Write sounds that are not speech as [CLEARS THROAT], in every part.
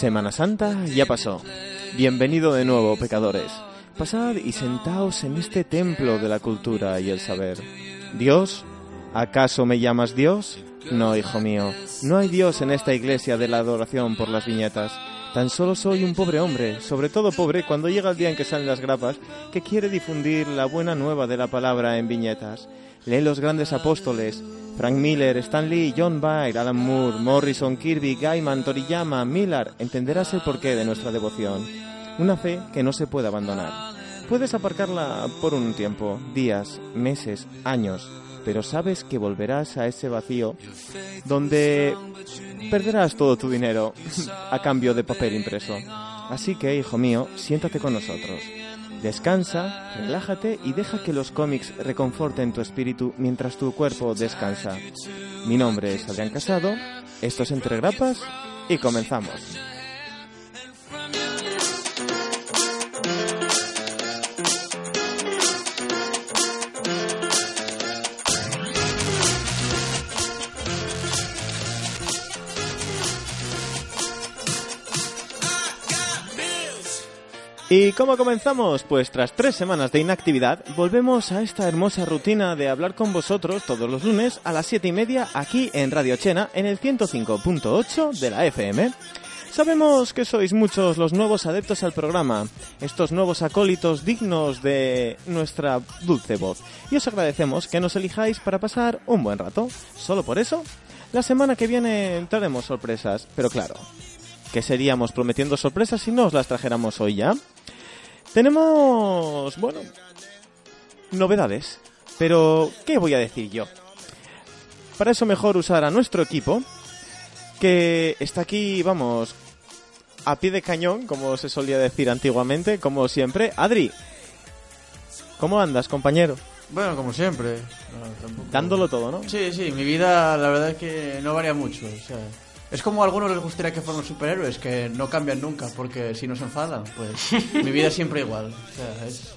Semana Santa ya pasó. Bienvenido de nuevo, pecadores. Pasad y sentaos en este templo de la cultura y el saber. ¿Dios? ¿Acaso me llamas Dios? No, hijo mío, no hay Dios en esta iglesia de la adoración por las viñetas. Tan solo soy un pobre hombre, sobre todo pobre cuando llega el día en que salen las grapas, que quiere difundir la buena nueva de la palabra en viñetas. Lee los grandes apóstoles, Frank Miller, Stan Lee, John Byrne, Alan Moore, Morrison, Kirby, Gaiman, Toriyama, Miller, entenderás el porqué de nuestra devoción. Una fe que no se puede abandonar. Puedes aparcarla por un tiempo, días, meses, años, pero sabes que volverás a ese vacío donde perderás todo tu dinero [LAUGHS] a cambio de papel impreso. Así que, hijo mío, siéntate con nosotros. Descansa, relájate y deja que los cómics reconforten tu espíritu mientras tu cuerpo descansa. Mi nombre es Adrián Casado, esto es Entre Grapas y comenzamos. ¿Y cómo comenzamos? Pues tras tres semanas de inactividad, volvemos a esta hermosa rutina de hablar con vosotros todos los lunes a las siete y media aquí en Radio Chena en el 105.8 de la FM. Sabemos que sois muchos los nuevos adeptos al programa, estos nuevos acólitos dignos de nuestra dulce voz, y os agradecemos que nos elijáis para pasar un buen rato. Solo por eso, la semana que viene traeremos sorpresas, pero claro, que seríamos prometiendo sorpresas si no os las trajéramos hoy ya. Tenemos, bueno, novedades. Pero, ¿qué voy a decir yo? Para eso mejor usar a nuestro equipo, que está aquí, vamos, a pie de cañón, como se solía decir antiguamente, como siempre. Adri, ¿cómo andas, compañero? Bueno, como siempre. Dándolo todo, ¿no? Sí, sí, mi vida la verdad es que no varía mucho. O sea, es como a algunos les gustaría que fueran superhéroes, que no cambian nunca, porque si no se enfadan, pues [LAUGHS] mi vida es siempre igual. O sea, es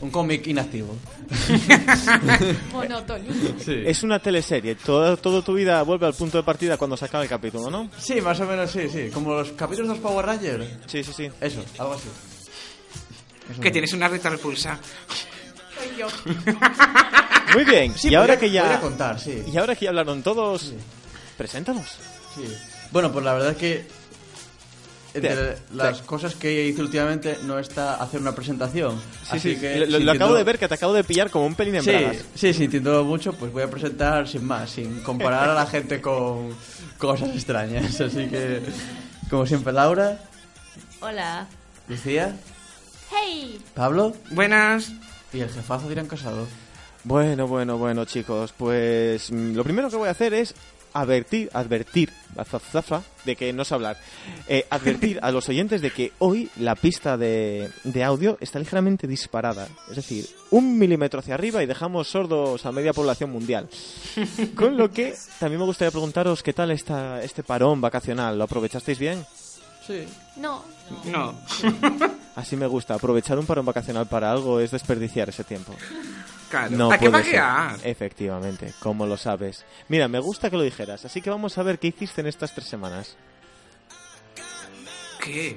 un cómic inactivo. [LAUGHS] Monótono. Sí. Es una teleserie, toda, toda tu vida vuelve al punto de partida cuando se acaba el capítulo, ¿no? Sí, más o menos sí, sí. Como los capítulos de los Power Rangers. Sí, sí, sí. Eso, algo así. Eso Que tienes una reta repulsa. Soy yo. Muy bien, Sí, y ahora podría- que ya... contar, sí. Y ahora que ya hablaron todos, preséntanos. Sí. Bueno, pues la verdad es que entre las cosas que hice últimamente no está hacer una presentación. Sí, Así sí, que lo, lo acabo de ver que te acabo de pillar como un pelín en Sí, bragas. sí, sintiendo mucho, pues voy a presentar sin más, sin comparar a la gente con cosas extrañas. Así que, como siempre, Laura, Hola. Lucía, Hey. Pablo Buenas. y el jefazo dirán casado. Bueno, bueno, bueno, chicos, pues mm, lo primero que voy a hacer es advertir, advertir, de que no sé hablar, eh, advertir a los oyentes de que hoy la pista de, de audio está ligeramente disparada, es decir, un milímetro hacia arriba y dejamos sordos a media población mundial. Con lo que también me gustaría preguntaros qué tal está este parón vacacional, ¿lo aprovechasteis bien? Sí. No. No. Así me gusta, aprovechar un parón vacacional para algo es desperdiciar ese tiempo. Claro. No ¿A qué? Efectivamente, como lo sabes. Mira, me gusta que lo dijeras, así que vamos a ver qué hiciste en estas tres semanas. ¿Qué?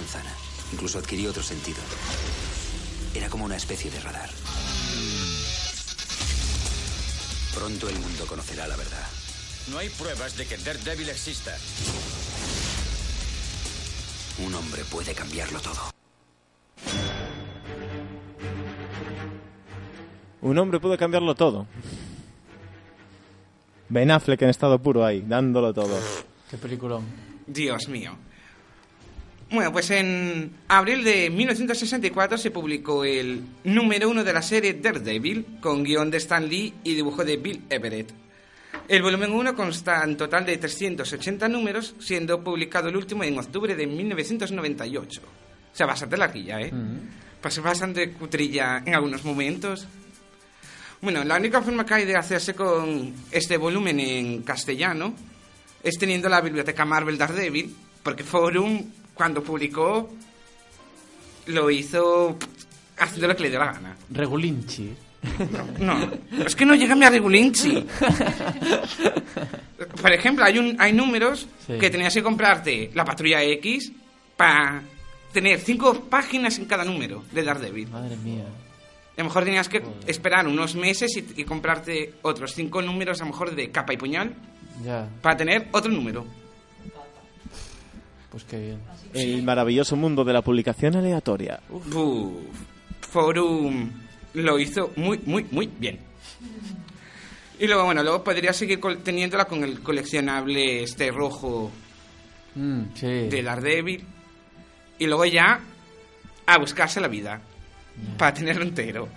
Manzana. Incluso adquirí otro sentido. Era como una especie de radar. Pronto el mundo conocerá la verdad. No hay pruebas de que Daredevil exista. Un hombre puede cambiarlo todo. Un hombre puede cambiarlo todo. Ben Affleck en estado puro ahí, dándolo todo. Qué peliculón. Dios mío. Bueno, pues en abril de 1964 se publicó el número uno de la serie Daredevil, con guion de Stan Lee y dibujo de Bill Everett. El volumen 1 consta en total de 380 números, siendo publicado el último en octubre de 1998. O sea, bastante larguilla, ¿eh? Pues bastante cutrilla en algunos momentos. Bueno, la única forma que hay de hacerse con este volumen en castellano es teniendo la biblioteca Marvel Daredevil, porque Forum, cuando publicó, lo hizo haciendo lo que le dio la gana. Regulinchi. No, es que no llega a mi Regulinchi. Por ejemplo, hay, un, hay números Sí. que tenías que comprarte la Patrulla X para tener cinco páginas en cada número de Daredevil. Madre mía. A lo mejor tenías que esperar unos meses y, y comprarte otros cinco números, a lo mejor de capa y puñal, Ya, para tener otro número. Pues qué bien. El maravilloso mundo de la publicación aleatoria. Uf, Forum lo hizo muy, muy, muy bien. Y luego, bueno, luego podría seguir teniéndola con el coleccionable este rojo Mm, sí. de Daredevil. Y luego ya a buscarse la vida para tenerlo entero.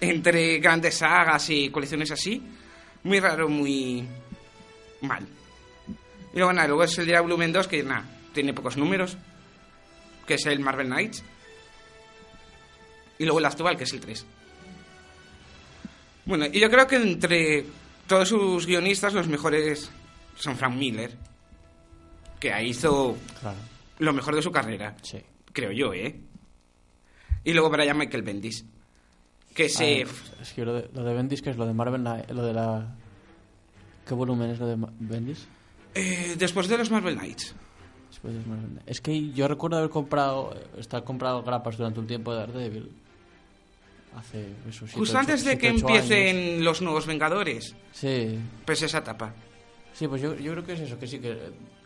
Entre grandes sagas y colecciones así, muy raro, muy mal. Y luego nada, luego es el día volumen 2 que nada, tiene pocos números, que es el Marvel Knights. Y luego el actual, que es el 3. Bueno, y yo creo que entre todos sus guionistas los mejores son Frank Miller, que ahí hizo Claro, lo mejor de su carrera, sí. creo yo, ¿eh? Y luego Brian Michael Bendis, que se... Ah, es que lo de, lo de Bendis, que es lo de Marvel, lo de la... ¿Qué volumen es lo de Bendis? Eh, después de los Marvel Knights. Después de Marvel Knight. Es que yo recuerdo haber comprado, estar comprado grapas durante un tiempo de Daredevil. Hace eso, siete, Justo ocho- antes de siete, que ocho años. empiecen los nuevos Vengadores, Sí, pues esa etapa. sí, pues yo, yo creo que es eso, que sí, que,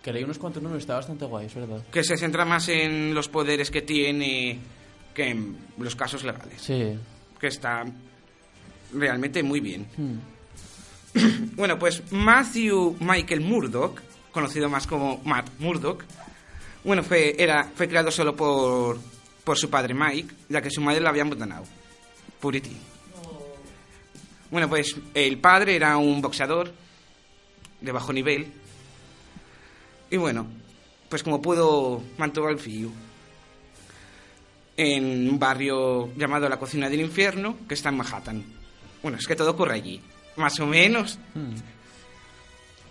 que leí unos cuantos números, está bastante guay, es verdad. Que se centra más en los poderes que tiene que en los casos legales. Sí. Que está realmente muy bien. Hmm. [COUGHS] Bueno, pues Matthew Michael Murdoch, conocido más como Matt Murdoch, bueno, fue, era, fue creado solo por, por su padre Mike, ya que su madre lo había abandonado. Purity. Bueno, pues el padre era un boxeador de bajo nivel. Y bueno, pues como pudo, mantuvo al fío. En un barrio llamado La Cocina del Infierno, que está en Manhattan. Bueno, es que todo ocurre allí. Más o menos. Hmm.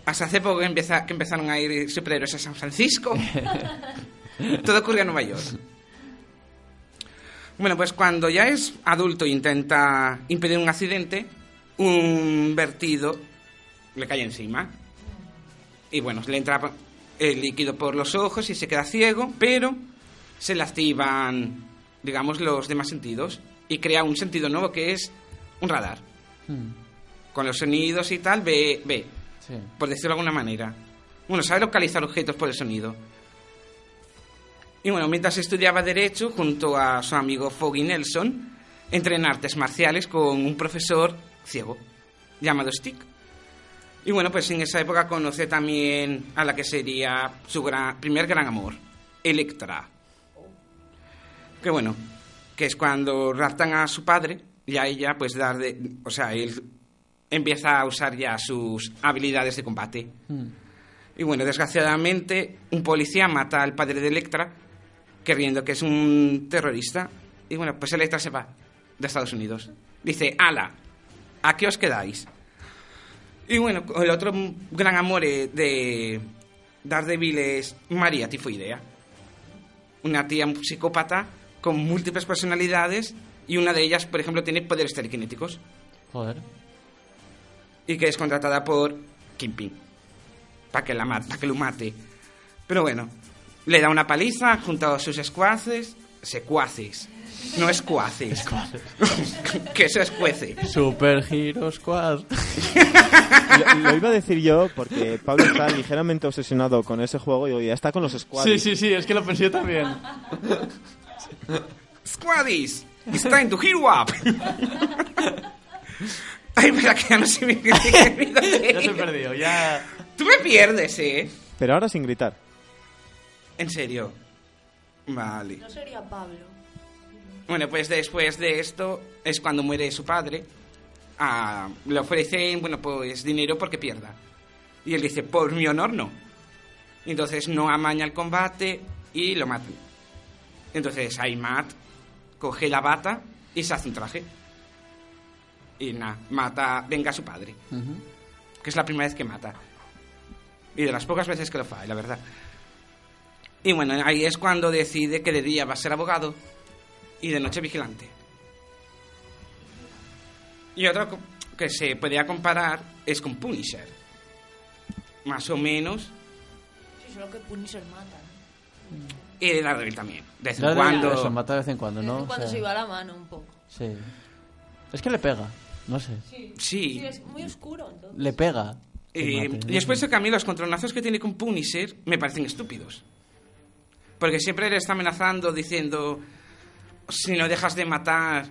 Hasta hace poco que, empeza- que empezaron a ir superhéroes a San Francisco. [LAUGHS] Todo ocurre en Nueva York. Bueno, pues cuando ya es adulto e intenta impedir un accidente, un vertido le cae encima. Y bueno, le entra el líquido por los ojos y se queda ciego, pero se le activan, digamos, los demás sentidos y crea un sentido nuevo que es un radar. Hmm. Con los sonidos y tal, ve, ve, Sí. por decirlo de alguna manera. Bueno, sabe localizar objetos por el sonido. Y bueno, mientras estudiaba Derecho, junto a su amigo Foggy Nelson, entré en artes marciales con un profesor ciego, llamado Stick. Y bueno, pues en esa época conocí también a la que sería su gran- primer gran amor, Electra. Que bueno, que es cuando raptan a su padre y a ella, pues dar de. O sea, él empieza a usar ya sus habilidades de combate. Hmm. Y bueno, desgraciadamente, un policía mata al padre de Electra, creyendo que es un terrorista. Y bueno, pues Electra se va de Estados Unidos. Dice, ala, ¿a qué os quedáis? Y bueno, el otro gran amor eh, de Daredevil es María Tifoidea, una tía psicópata con múltiples personalidades y una de ellas, por ejemplo, tiene poderes telequinéticos Joder. Y que es contratada por Kingpin para que, la pa' que lo mate. Pero bueno, le da una paliza junto a sus escuaces, secuaces, no escuaces, [LAUGHS] que eso es cuece. Super Hero Squad. Lo, lo iba a decir yo porque Pablo está ligeramente obsesionado con ese juego y digo, ya está con los squads. Sí, sí, sí, es que lo pensé yo también. Squaddies, it's time to heal up. [LAUGHS] Ay, pero que ya no sé bien qué he [LAUGHS] querido Ya se perdió, ya... Tú me pierdes, ¿eh? Pero ahora sin gritar. En serio. Vale. No sería Pablo. Bueno, pues después de esto es cuando muere su padre. Ah, le ofrecen, bueno, pues dinero porque pierda. Y él dice, por mi honor no. Entonces no amaña el combate y lo matan. Entonces ahí Matt coge la bata y se hace un traje. Y nada, mata, venga a su padre. Que es la primera vez que mata. Y de las pocas veces que lo fa, la verdad. Y bueno, ahí es cuando decide que de día va a ser abogado y de noche vigilante. Y otro que se podría comparar es con Punisher. Más o menos. Sí, solo que Punisher mata. Y de Daredevil también. De vez en cuando. Eso, mata de vez en cuando, De ¿no? vez en O cuando sea, se iba la mano un poco. Sí. Es que le pega, no sé. Sí. Sí. es muy oscuro entonces. Le pega. Eh, mate, y después de que a mí los controlazos que tiene con Punisher me parecen estúpidos. Porque siempre le está amenazando diciendo, si no dejas de matar,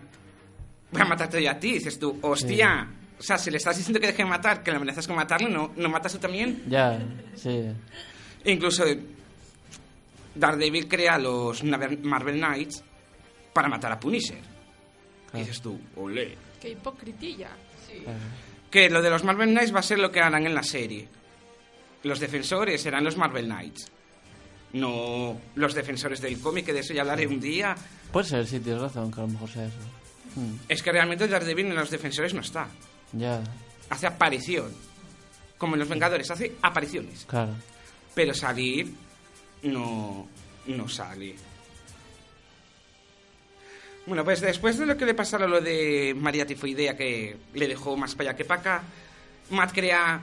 voy a matarte yo a ti. Dices tú, hostia. O sea, si le estás diciendo que deje de matar, que le amenazas con matarle, ¿no, ¿no matas tú también? Ya, sí. E incluso Daredevil crea los Marvel Knights para matar a Punisher. Y dices tú, olé. Qué hipocritilla. Sí. Que lo de los Marvel Knights va a ser lo que harán en la serie. Los defensores serán los Marvel Knights. No los defensores del cómic, que de eso ya hablaré un día. Puede ser, sí, tienes razón, que a lo mejor sea eso. Hmm, Es que realmente Daredevil en los defensores no está. ya, Hace aparición. Como en los Vengadores, hace apariciones. claro. Pero salir no, no sale. Bueno, pues después de lo que le pasara lo de María Tifoidea, que le dejó más para allá que para acá, Matt crea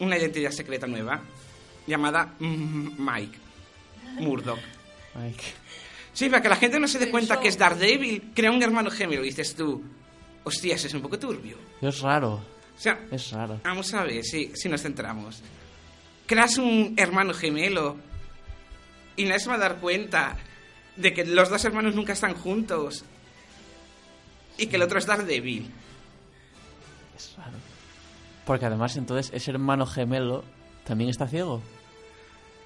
una identidad secreta nueva llamada Mike Murdoch. Qué- Sí, para que la gente no se dé cuenta que es Daredevil, crea un hermano gemelo. Y dices tú, hostias, es un poco turbio. Es raro, O sea, es raro. Vamos a ver si, si nos centramos. Creas un hermano gemelo y nadie se va a dar cuenta de que los dos hermanos nunca están juntos y que el otro es Daredevil. Es raro. Porque además, entonces, ese hermano gemelo también está ciego.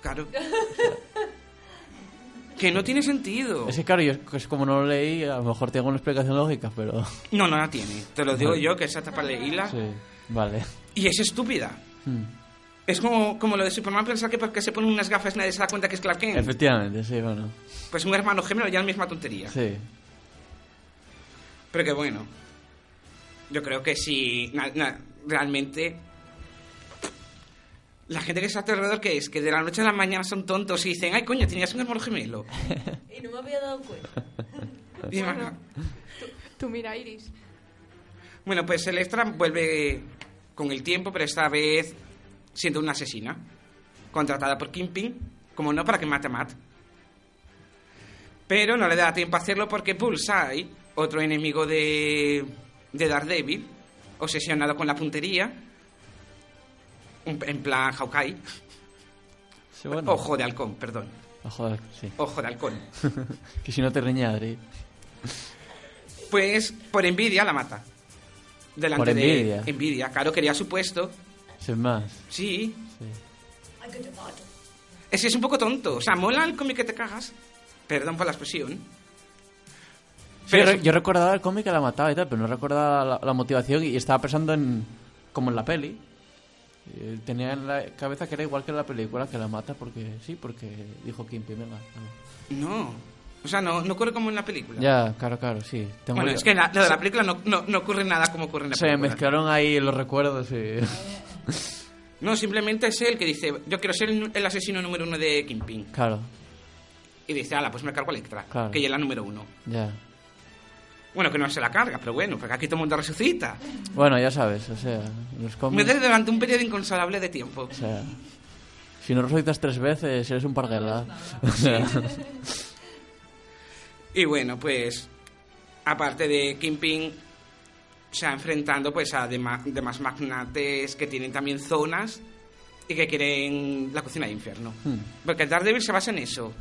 Claro. [LAUGHS] que no tiene sentido. Es que, claro, yo es como no lo leí, a lo mejor tengo una explicación lógica, pero. No, no la tiene. Te lo digo Vale. yo, que esa tapa leíla. Sí, vale. Y es estúpida. Hmm. Es como, como lo de Superman pensar que porque se pone unas gafas nadie se da cuenta que es Clark Kent. Efectivamente, sí, bueno. Pues un hermano gemelo ya la misma tontería. Sí. Pero que bueno. Yo creo que si na- na- realmente la gente que está a tu alrededor que es que de la noche a la mañana son tontos y dicen, ay coño, tenías un hermano gemelo. [LAUGHS] Y no me había dado cuenta. Y bueno, Tú mira, Iris. bueno, pues Electra vuelve con el tiempo, pero esta vez siendo una asesina, contratada por Kingpin, como no para que mate a Matt. Pero no le da tiempo a hacerlo porque Bullseye, otro enemigo de, de Daredevil, obsesionado con la puntería, un- en plan Hawkeye, Sí, bueno. ojo de halcón, perdón, Ah, joder, sí. ojo de halcón, [LAUGHS] que si no te reña pues por envidia la mata. Delante ¿Por envidia? de envidia, claro, quería su puesto, Sin más. sí, Sí. Ay, que te mato. Es que es un poco tonto. O sea, mola el cómic que te cagas. Perdón por la expresión. Sí, Pero re- es- yo recordaba el cómic que la mataba y tal, pero no recordaba la, la motivación y estaba pensando en. como en la peli. Eh, Tenía en la cabeza que era igual que en la película, que la mata porque. sí, porque dijo Kimpy, venga. vale. No. O sea, no, no ocurre como en la película. Ya, claro, claro, sí. Tengo Bueno, yo- es que en la, lo de la película no, no, no ocurre nada como ocurre en la Se película. mezclaron ahí los recuerdos y. [LAUGHS] No, simplemente es él que dice, yo quiero ser el, el asesino número uno de Kingpin. claro. Y dice, ala, pues me cargo a Electra, Claro. que ella es la número uno. Ya. Bueno, que no se la carga, pero bueno, porque aquí todo el mundo resucita. Bueno, ya sabes, o sea, los Me cómics... da durante un periodo inconsolable de tiempo. O sea, si no resucitas tres veces, eres un parguela. [LAUGHS] O sea, [LAUGHS] Y bueno, pues aparte de Kingpin, se enfrentando pues a demás magnates que tienen también zonas y que quieren la cocina de infierno. hmm, Porque Daredevil se basa en eso,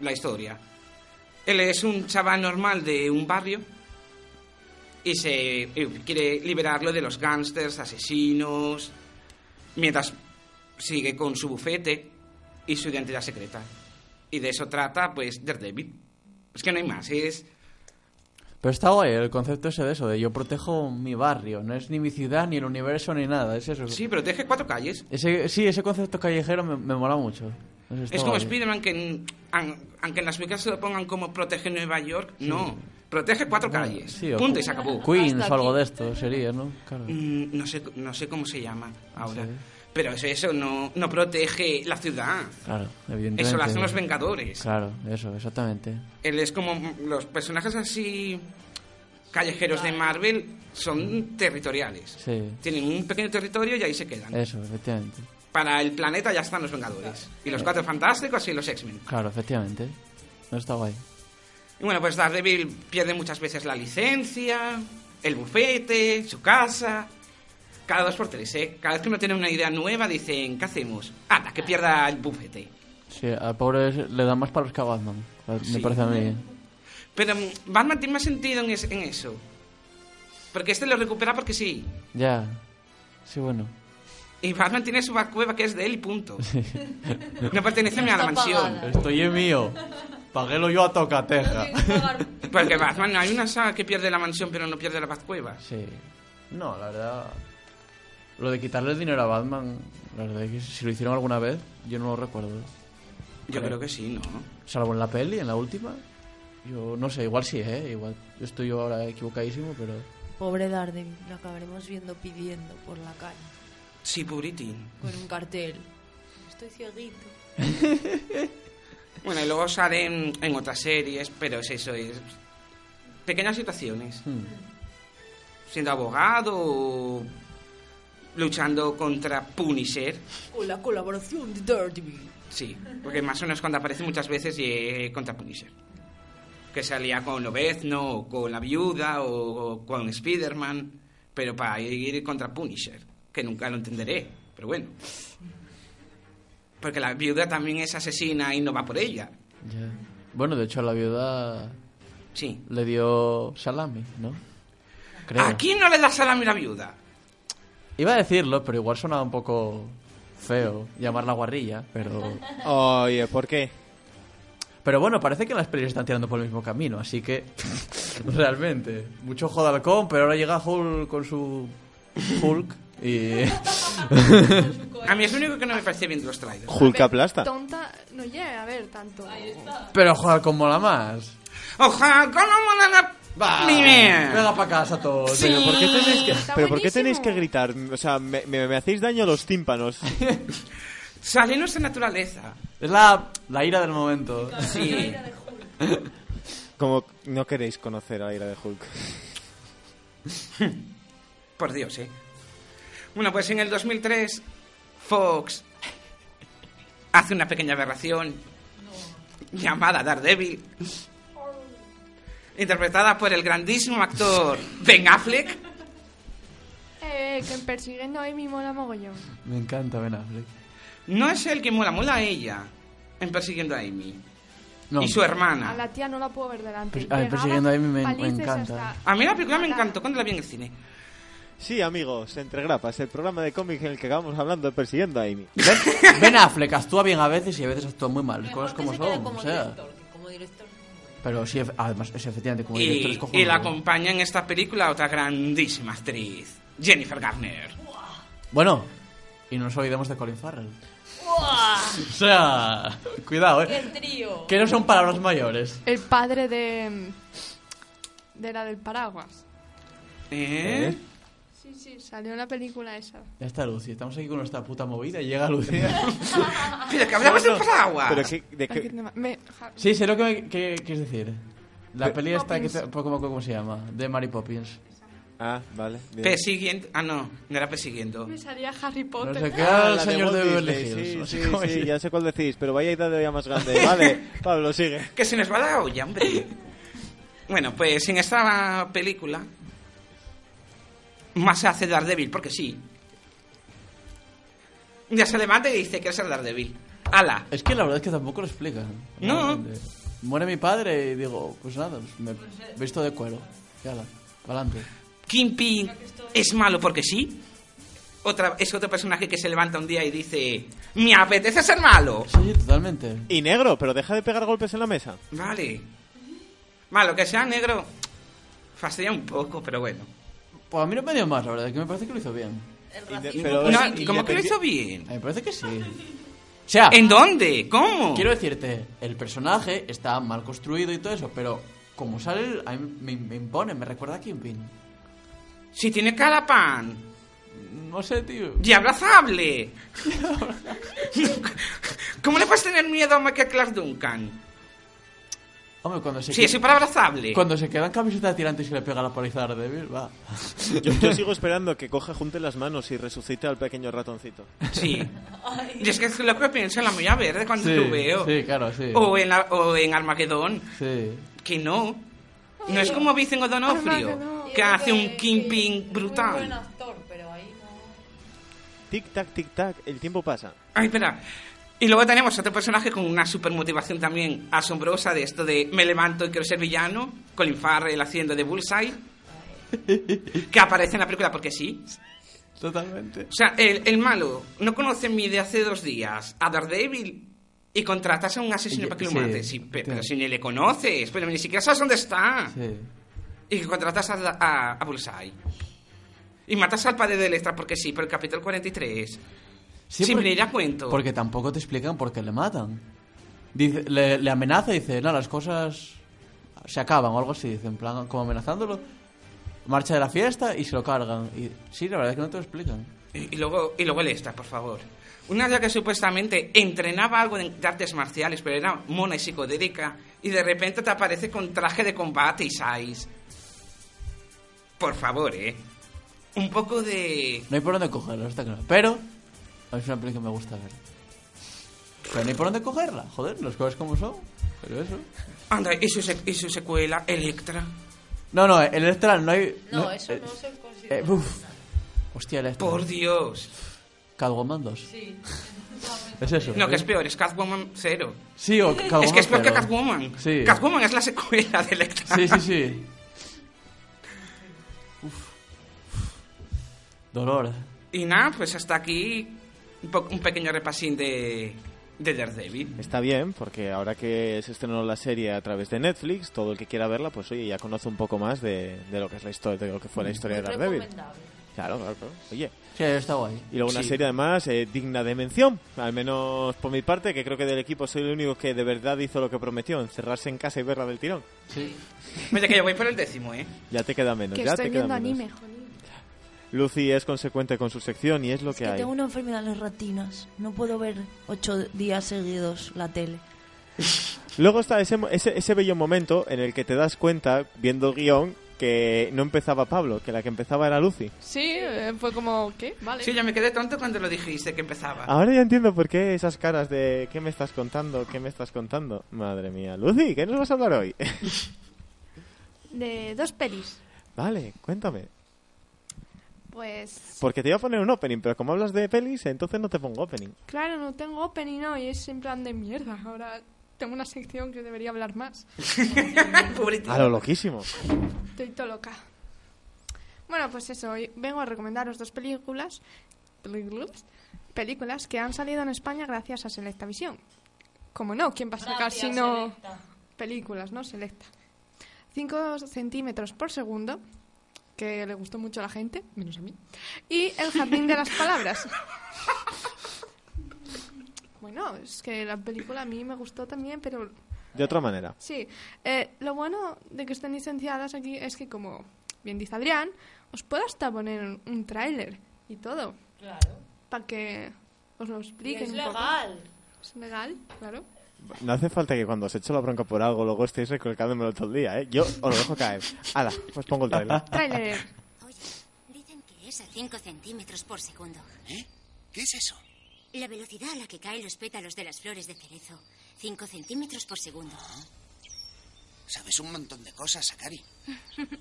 la historia. Él es un chaval normal de un barrio y se y quiere liberarlo de los gángsters, asesinos, mientras sigue con su bufete y su identidad secreta. Y de eso trata, pues, Daredevil. Es que no hay más, es... Pero está guay el concepto ese de eso, de yo protejo mi barrio, no es ni mi ciudad, ni el universo, ni nada, es eso. Sí, protege cuatro calles. Ese, sí, ese concepto callejero me, me mola mucho. Eso Es como guay. Spider-Man que, en- an- aunque en las películas se lo pongan como protege Nueva York, no. Protege cuatro calles. Sí, o Punto y se acabó. Queens Hasta o algo aquí. de esto sería, ¿no? Claro. Mm, no, sé, no sé cómo se llama ahora. Sí. Pero es eso, no, no protege la ciudad. Claro, evidentemente. Eso lo hacen los Vengadores. Claro, eso, exactamente. Él es como los personajes así callejeros de Marvel son territoriales. Sí, Tienen un pequeño territorio y ahí se quedan. eso, efectivamente. Para el planeta ya están los Vengadores. Y los Cuatro Fantásticos y los X-Men. Claro, efectivamente. No está guay. Y bueno, pues Daredevil pierde muchas veces la licencia, el bufete, su casa. Cada dos por tres, ¿eh? Cada vez que uno tiene una idea nueva, dicen, ¿qué hacemos? Anda, que pierda el bufete. Sí, al pobre le dan más palos que a Batman, me Sí. parece a mí. Pero mm, Batman tiene más sentido en, es- en eso. Porque este lo recupera porque sí. Ya. Sí, bueno. Y Batman tiene su cueva que es de él y punto. [LAUGHS] No pertenece ni a la mansión. pagada. Estoy en mío. Paguelo yo a tocateja. Porque Batman, hay una saga que pierde la mansión pero no pierde la Batcueva. Sí. No, la verdad. Lo de quitarle el dinero a Batman, la verdad es que si lo hicieron alguna vez, yo no lo recuerdo. Yo creo que sí, ¿no? Salvo en la peli, en la última. Yo no sé, igual sí, ¿eh? Igual estoy yo ahora equivocadísimo, pero. Pobre Daredevil, lo acabaremos viendo pidiendo por la calle Sí, pobritín. con un cartel. Estoy cieguito. [LAUGHS] Bueno, y luego salen en otras series, pero es eso, es pequeñas situaciones. hmm, Siendo abogado o luchando contra Punisher. Con la colaboración de Daredevil. Sí, porque más o menos cuando aparece muchas veces y eh, contra Punisher. Que salía con Lobezno, o con la viuda, o, o con Spider-Man, pero para ir contra Punisher, que nunca lo entenderé, pero bueno. Porque la viuda también es asesina y no va por ella. Bueno, de hecho, a la viuda Sí. le dio salami, ¿no? Creo. ¿A quién no le da salami la viuda? Iba a decirlo, pero igual sonaba un poco feo llamarla guarrilla, pero... Oye, ¿por qué? Pero bueno, parece que las pelis están tirando por el mismo camino, así que... [LAUGHS] realmente. Mucho ojo de halcón, pero ahora llega Hulk con su... Hulk y... [LAUGHS] A mí es lo único que no me parece bien de los trailers. Hulk aplasta. Tonta no llega a ver tanto. pero joder, como mola más. Ojalá, ¿cómo mola la... Va, venga para casa todos. Sí. ¿Por qué tenéis que, Está pero ¿por qué tenéis que gritar? O sea, me, me- me hacéis daño a los tímpanos. [LAUGHS] Sale nuestra naturaleza. Es la, la ira del momento. Sí. [LAUGHS] Como no queréis conocer a la ira de Hulk. Por Dios, ¿eh? Bueno, pues en el 2003, Fox hace una pequeña aberración llamada Daredevil, interpretada por el grandísimo actor Ben Affleck. Eh, que en persiguiendo a Amy mola mogollón. Me encanta Ben Affleck. No es el que mola, mola a ella en Persiguiendo a Amy. No, Y su A hermana. la tía no la puedo ver delante. Pues, a persiguiendo a Amy me- me encanta. A mí la película me encantó cuando la vi en el cine. Sí, amigos, Entre Grapas, el programa de cómics en el que acabamos hablando de persiguiendo a Amy. Ben, Ben Affleck actúa bien a veces y a veces actúa muy mal. Cosas como que se quede son. como o sea. director, que como director. Pero sí, además, es efectivamente como director Y, y la acompaña en esta película otra grandísima actriz, Jennifer Garner. Bueno, y no nos olvidemos de Colin Farrell. [LAUGHS] O sea, cuidado, ¡Qué eh. trío! Que no son palabras mayores. El padre de. de la del paraguas. ¿Eh? Sí, sí, salió la película esa. Ya está Lucy, estamos aquí con nuestra puta movida y llega Lucía. [LAUGHS] [LAUGHS] Pero que hablabas del paraguas. Pero qué, de que me- ja- sí, sé lo que, me, que quieres decir. La Pe- peli esta que te- ¿cómo, ¿cómo se llama? De Mary Poppins. Ah, vale. bien. Persiguiendo. Ah, no, no era persiguiendo. me salía Harry No Potter. sé qué, Ah, el la de señor Walt de Beverly Disney, Hills. no Sí, sé sí, cómo sí, se- ya sé cuál decís, pero vaya idea más grande. [LAUGHS] Vale, Pablo, sigue. Que se nos va la olla, hombre. Bueno, pues en esta película. Más se hace Daredevil, porque sí. Ya se levanta y dice que es el Daredevil. ¡Hala! Es que la verdad es que tampoco lo explican. No. realmente. Muere mi padre y digo, pues nada, pues me he visto de cuero. Ya la, para adelante. Kingpin es malo porque sí. Otra, es otro personaje que se levanta un día y dice: ¡Me apetece ser malo! Sí, totalmente. Y negro, pero deja de pegar golpes en la mesa. Vale. Malo, que sea negro. Fastidia un poco, pero bueno. Pues a mí no me dio más, la verdad, que me parece que lo hizo bien. Inde- pero No, es ¿Cómo que lo hizo bien? A mí me parece que sí. [LAUGHS] O sea, ¿En dónde? ¿Cómo? quiero decirte, el personaje está mal construido y todo eso, pero como sale, el- a mí me, me impone, me recuerda a Kingpin. Si tiene cara pan. No sé, tío. ¡Y abrazable! [LAUGHS] ¿Cómo le puedes tener miedo a Michael Clark Duncan? Hombre, cuando se, Sí, es súper abrazable. cuando se queda en camiseta de tirantes y se le pega la paliza a Daredevil, va. [LAUGHS] Yo, yo sigo esperando que coja, junte las manos y resucite al pequeño ratoncito. Sí. [LAUGHS] Y es que es lo que pienso en la Moya Verde cuando Sí, lo veo. sí, claro, sí. O en, la- o en Armagedón. Sí. Que no. No es como Vincent O'Donofrio, Armagedón. que hace un Kingpin Muy buen brutal. actor, pero ahí no. Tic tac, tic tac, el tiempo pasa. Ay, espera. Y luego tenemos otro personaje con una super motivación también asombrosa de esto de me levanto y quiero ser villano, Colin Farrell haciendo de Bullseye, [LAUGHS] que aparece en la película porque sí. Totalmente. O sea, el, el malo no conoce ni de hace dos días a Daredevil y contratas a un asesino Y- para que lo sí, mate. Sí, pe- pero, sí. si ni le conoces, pero ni siquiera sabes dónde está. Y que contratas a, a, a Bullseye. Y matas al padre de Electra porque sí, pero el capítulo 43. Sí, sin por- venir a cuento. Porque tampoco te explican por qué le matan. Dice, le, le amenaza y dice, no, las cosas se acaban o algo así. Dice, en plan, como amenazándolo. Marcha de la fiesta y se lo cargan. Y sí, la verdad es que no te lo explican. Y, y luego, y luego el extra, por favor. Una de las que supuestamente entrenaba algo de, artes marciales, pero era mona y psicodélica, y de repente te aparece con traje de combate y sais. Por favor, ¿eh? Un poco de... No hay por dónde cogerlo, está claro. Pero, es una película que me gusta ver. Pero no hay por dónde cogerla. Joder, las cosas como son. Pero eso. Anda, y su, sec- y su secuela, Electra. No, no, el Electra no hay. No, eso eh, no se considera. eh, uf. Hostia, Electra. Por Dios. Catwoman 2. Sí. [LAUGHS] Es eso. No, que ¿eh? es peor, es Catwoman 0. Sí, o Catwoman es que es peor que. Catwoman. Sí. Catwoman es la secuela de Electra. Sí, sí, sí. Uf. Dolor. Y nada, pues hasta aquí un, po- un pequeño repasín de, de Daredevil. Está bien, porque ahora que se estrenó la serie a través de Netflix, todo el que quiera verla, pues oye, ya conoce un poco más de, de lo que es la historia, de lo que fue la historia de Daredevil. Recomendable. Claro, claro, claro. Oye, Sí, está guay. y luego una Sí. serie además eh, digna de mención, al menos por mi parte, que creo que del equipo soy el único que de verdad hizo lo que prometió, encerrarse en casa y verla del tirón. Sí. Oye, que yo voy por el décimo, ¿eh? Ya te queda menos, Que ya estoy te queda viendo menos. anime, joder. Lucy es consecuente con su sección y es lo Es que, que hay. tengo una enfermedad en las ratinas. No puedo ver ocho días seguidos la tele. Luego está ese, ese, ese bello momento en el que te das cuenta, viendo el guion, que no empezaba Pablo, que la que empezaba era Lucy. Sí, eh, fue como, ¿qué? Vale. Sí, yo me quedé tonto cuando lo dijiste que empezaba. Ahora ya entiendo por qué esas caras de ¿qué me estás contando? ¿Qué me estás contando? Madre mía. Lucy, ¿qué nos vas a hablar hoy? De dos pelis. vale, cuéntame. Pues, Porque te iba a poner un opening, pero como hablas de pelis, entonces no te pongo opening. claro, no tengo opening hoy, es en plan de mierda. Ahora tengo una sección que debería hablar más. [LAUGHS] A lo loquísimo. Estoy todo loca. Bueno, pues eso, hoy vengo a recomendaros dos películas, películas, películas que han salido en España gracias a Selecta Visión. Como no, ¿quién va a sacar si no películas, no? Selecta. 5 centímetros por segundo, que le gustó mucho a la gente, menos a mí. Y El Jardín de las Palabras. [LAUGHS] Bueno, es que la película a mí me gustó también, pero De otra manera. Sí, eh, lo bueno de que estén licenciadas aquí es que como bien dice Adrián, os puedo hasta poner un, tráiler y todo. Claro. Para que os lo Y expliquen es un poco. legal. Es legal, claro. No hace falta que cuando os echo la bronca por algo luego estéis recolcándomelo todo el día, ¿eh? Yo os lo dejo caer. Hala, os pongo el trailer. Tráiler. Oye, dicen que es a 5 centímetros por segundo. ¿Eh? ¿Qué es eso? La velocidad a la que caen los pétalos de las flores de cerezo. 5 centímetros por segundo. Sabes un montón de cosas, Akari. [LAUGHS]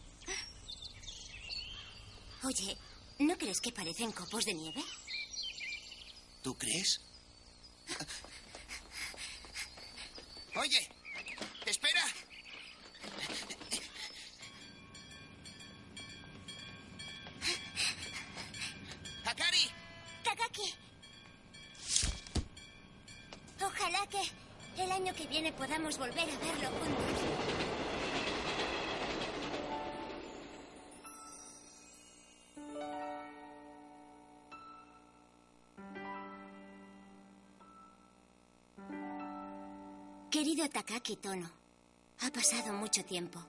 Oye, ¿no crees que parecen copos de nieve? ¿Tú crees? Oye, espera. Akari, Takaki. Ojalá que el año que viene podamos volver a verlo juntos. Querido Takaki Tono, ha pasado mucho tiempo.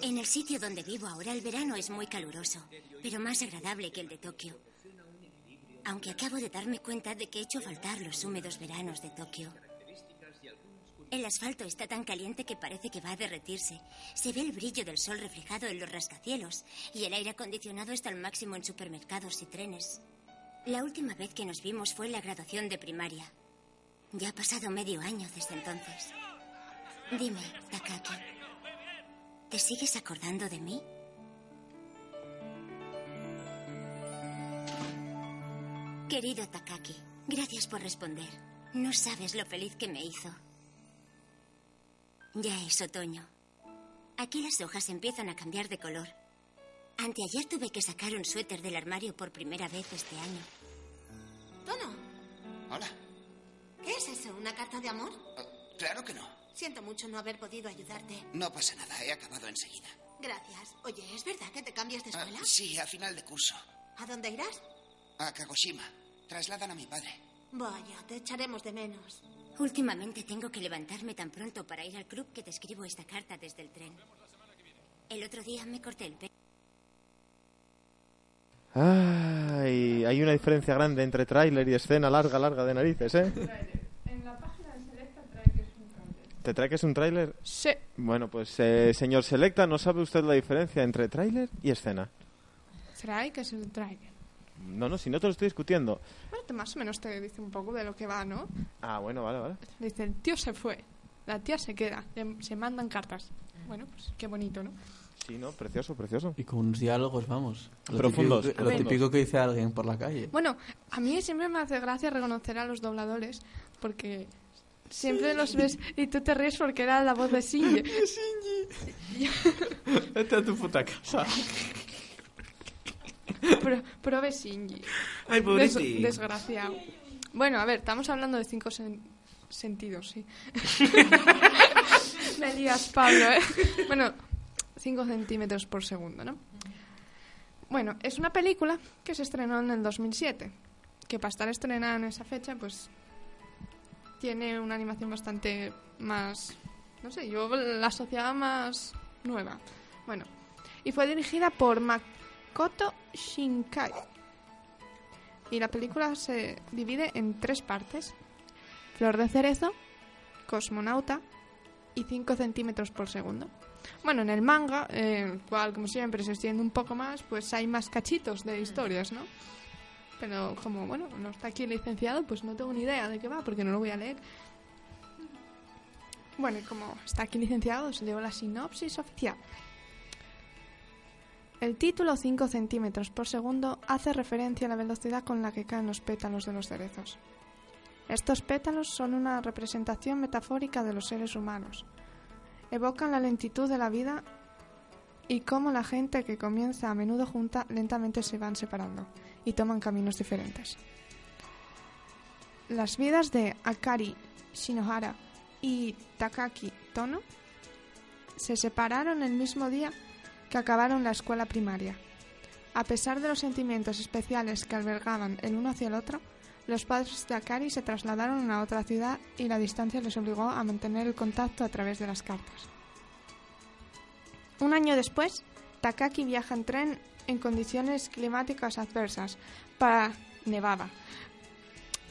En el sitio donde vivo ahora el verano es muy caluroso, pero más agradable que el de Tokio. Aunque acabo de darme cuenta de que he hecho faltar los húmedos veranos de Tokio. El asfalto está tan caliente que parece que va a derretirse. Se ve el brillo del sol reflejado en los rascacielos y el aire acondicionado está al máximo en supermercados y trenes. La última vez que nos vimos fue en la graduación de primaria. Ya ha pasado medio año desde entonces. Dime, Takaki, ¿te sigues acordando de mí? Querido Takaki, gracias por responder. No sabes lo feliz que me hizo. Ya es otoño. Aquí las hojas empiezan a cambiar de color. Anteayer tuve que sacar un suéter del armario por primera vez este año. Tono, hola. ¿qué es eso? ¿Una carta de amor? Oh, claro que no. Siento mucho no haber podido ayudarte. No pasa nada, he acabado enseguida. Gracias. Oye, ¿es verdad que te cambias de Ah, escuela? sí, a final de curso. ¿A dónde irás? A Kagoshima. Trasladan a mi padre. Vaya, te echaremos de menos. Últimamente tengo que levantarme tan pronto para ir al club que te escribo esta carta desde el tren. El otro día me corté el pelo. Ay, hay una diferencia grande entre tráiler y escena larga, larga de narices, ¿eh? En la página de Selecta trae que es un tráiler. ¿Te trae que es un tráiler? Sí. Bueno, pues eh, señor Selecta, ¿no sabe usted la diferencia entre tráiler y escena? Trae que es un tráiler. No, no, si no te lo estoy discutiendo. Bueno, te- más o menos te dice un poco de lo que va, ¿no? Ah, bueno, vale, vale. Dice, el tío se fue, la tía se queda, se mandan cartas. Bueno, pues qué bonito, ¿no? Sí, no, precioso, precioso. Y con unos diálogos, vamos. Lo Profundos, típico Lo típico que dice alguien por la calle. Bueno, a mí siempre me hace gracia reconocer a los dobladores porque siempre los ves y tú te ríes porque era la voz de Shinji. [LAUGHS] [LAUGHS] Vete a tu puta casa. Pro- Prove Shinji. Ay, Des- pobrecito. desgraciado. Bueno, a ver, estamos hablando de cinco sen- sentidos, sí. [LAUGHS] Me lías, Pablo, ¿eh? Bueno, 5 centímetros por segundo, ¿no? Bueno, es una película que se estrenó en el 2007, que para estar estrenada en esa fecha, pues tiene una animación bastante más, no sé, yo la asociaba más nueva. Bueno, y fue dirigida por Makoto Shinkai. Y la película se divide en tres partes. Flor de cerezo, cosmonauta y 5 centímetros por segundo. Bueno, en el manga, eh, el cual como siempre se extiende un poco más, pues hay más cachitos de historias, ¿no? Pero como, bueno, no está aquí licenciado, pues no tengo ni idea de qué va, porque no lo voy a leer. Bueno, y como está aquí licenciado, os leo la sinopsis oficial. El título 5 centímetros por segundo hace referencia a la velocidad con la que caen los pétalos de los cerezos. Estos pétalos son una representación metafórica de los seres humanos. Evocan la lentitud de la vida y cómo la gente que comienza a menudo junta lentamente se van separando y toman caminos diferentes. Las vidas de Akari Shinohara y Takaki Tono se separaron el mismo día que acabaron la escuela primaria. A pesar de los sentimientos especiales que albergaban el uno hacia el otro, Los padres de Akari se trasladaron a otra ciudad y la distancia les obligó a mantener el contacto a través de las cartas. Un año después, Takaki viaja en tren en condiciones climáticas adversas para nevaba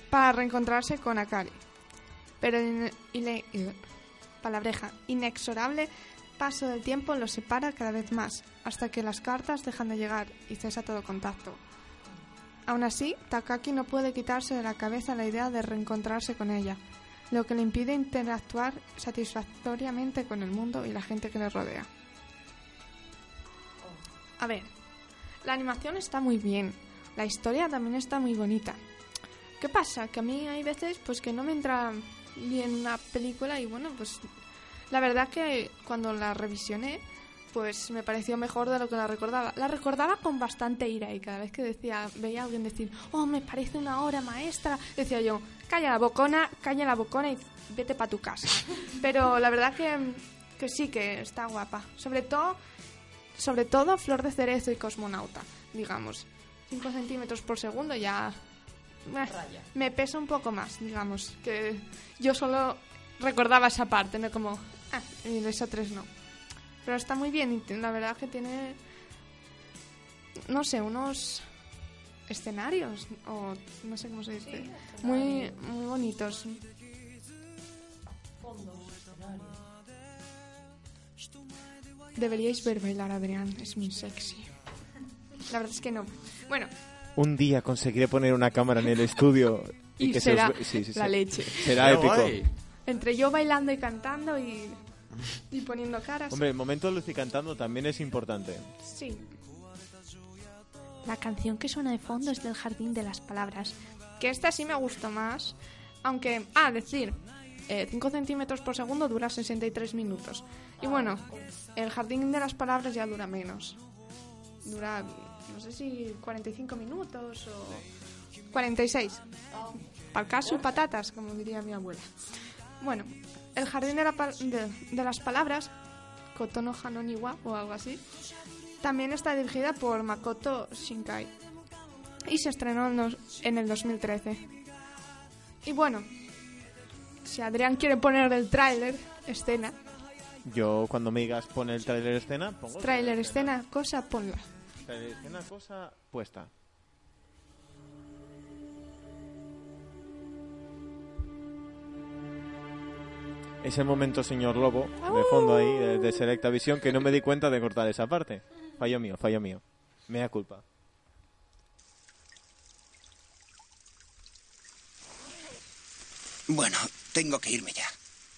para reencontrarse con Akari. Pero el ile- palabreja inexorable paso del tiempo los separa cada vez más, hasta que las cartas dejan de llegar y cesa todo contacto. Aún así, Takaki no puede quitarse de la cabeza la idea de reencontrarse con ella, lo que le impide interactuar satisfactoriamente con el mundo y la gente que le rodea. A ver, la animación está muy bien, la historia también está muy bonita. ¿Qué pasa? Que a mí hay veces pues que no me entra bien una película y bueno, pues la verdad que cuando la revisioné pues me pareció mejor de lo que la recordaba. La recordaba con bastante ira y cada vez que decía, veía a alguien decir, oh, me parece una obra maestra, decía yo, calla la bocona, calla la bocona y vete para tu casa. [LAUGHS] Pero la verdad que, que sí, que está guapa. Sobre todo, sobre todo Flor de Cerezo y Cosmonauta, digamos. 5 centímetros por segundo ya eh, me pesa un poco más, digamos. Que yo solo recordaba esa parte, no como, ah, y esa tres no. Pero está muy bien y la verdad que tiene, no sé, unos escenarios, o no sé cómo se dice, muy, muy bonitos. Deberíais ver bailar a Adrián, es muy sexy. La verdad es que no. Bueno, Un día conseguiré poner una cámara en el estudio [LAUGHS] y, Y que será se os sí, sí, la leche. Será épico. guay. entre yo bailando y cantando y, y poniendo caras. Hombre, el momento de Lucy cantando también es importante. Sí. La canción que suena de fondo es del Jardín de las Palabras. Que esta sí me gustó más. Aunque, ah, decir, 5 centímetros por segundo dura 63 minutos. Y bueno, el Jardín de las Palabras ya dura menos. Dura, no sé si 45 minutos o 46. Para caso patatas, como diría mi abuela. Bueno, el Jardín de, la de- de las Palabras, Kotono Hanoniwa o algo así, también está dirigida por Makoto Shinkai y se estrenó en, el 2013. Y bueno, si Adrián quiere poner el tráiler, escena, Yo, cuando me digas pon el trailer escena, pongo tráiler, escena, cosa, ponla. Tráiler escena, cosa puesta. Ese momento, señor Lobo, de fondo ahí, de, de Selecta Visión, que no me di cuenta de cortar esa parte. Fallo mío, fallo mío. Me da culpa. Bueno, tengo que irme ya.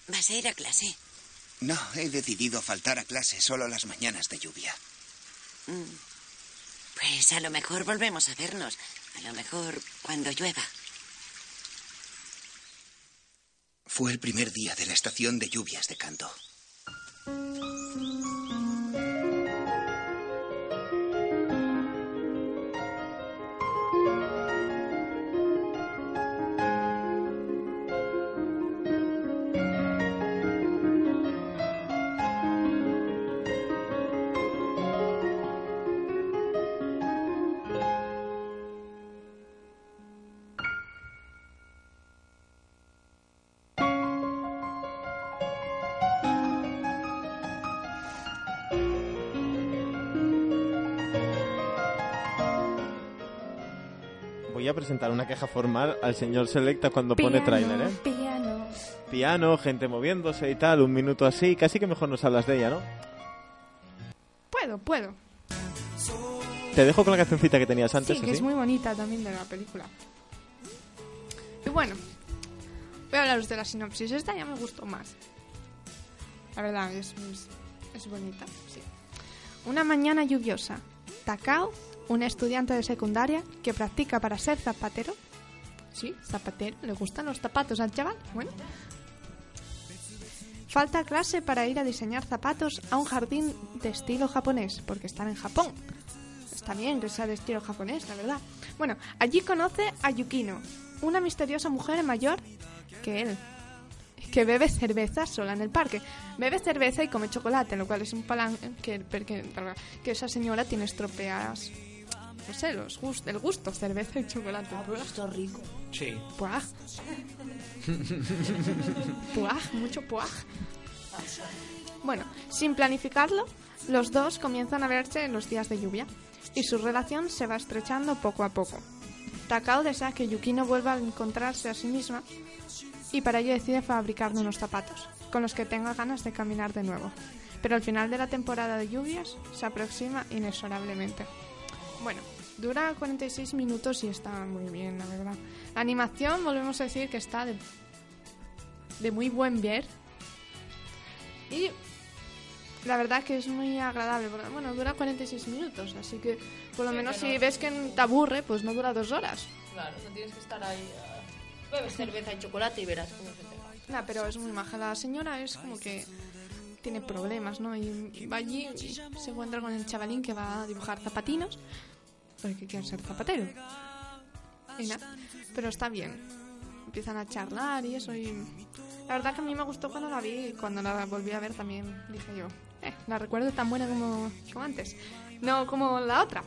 ¿Vas a ir a clase? No, he decidido faltar a clase solo las mañanas de lluvia. Mm. Pues a lo mejor volvemos a vernos. A lo mejor cuando llueva. Fue el primer día de la estación de lluvias de Kanto. Presentar una queja formal al señor Selecta cuando pone tráiler, ¿eh? piano. Piano, gente moviéndose y tal, un minuto así, casi que mejor nos hablas de ella, ¿no? Puedo, puedo. Te dejo con la cancioncita que tenías antes, Sí, que así. es muy bonita también de la película. Y bueno, voy a hablaros de la sinopsis. Esta ya me gustó más. La verdad, es, es, es bonita, sí. Una mañana lluviosa. Takao, un estudiante de secundaria que practica para ser zapatero. Sí, zapatero. ¿Le gustan los zapatos al chaval? Bueno. Falta clase para ir a diseñar zapatos a un jardín de estilo japonés, porque están en Japón. Está bien que sea de estilo japonés, la verdad. Bueno, allí conoce a Yukino, una misteriosa mujer mayor que él, que bebe cerveza sola en el parque. Bebe cerveza y come chocolate, lo cual es un palan que, que esa señora tiene estropeadas no sé, los gust el gusto, cerveza y chocolate. Ah, pues está rico. Sí. Puaj. puaj, mucho puaj. Bueno, sin planificarlo, los dos comienzan a verse en los días de lluvia y su relación se va estrechando poco a poco. Takao desea que Yukino vuelva a encontrarse a sí misma y para ello decide fabricarle unos zapatos con los que tenga ganas de caminar de nuevo. Pero al final de la temporada de lluvias se aproxima inexorablemente. Bueno, dura 46 minutos y está muy bien, la verdad. La animación, volvemos a decir que está de, de muy buen ver. Y la verdad que es muy agradable. porque, Bueno, dura 46 minutos, así que por lo Sí, menos que si no- ves que te aburre, pues no dura dos horas. Claro, no tienes que estar ahí. ah, Bebes cerveza y chocolate y verás cómo se te va. Nah, pero es muy maja. La señora es como que tiene problemas, ¿no? Y, y va allí y se encuentra con el chavalín que va a dibujar zapatinos porque quiere ser zapatero. Y pero está bien. Empiezan a charlar y eso y... La verdad que a mí me gustó cuando la vi y cuando la volví a ver también dije yo, eh, la recuerdo tan buena como, como antes. No como la otra,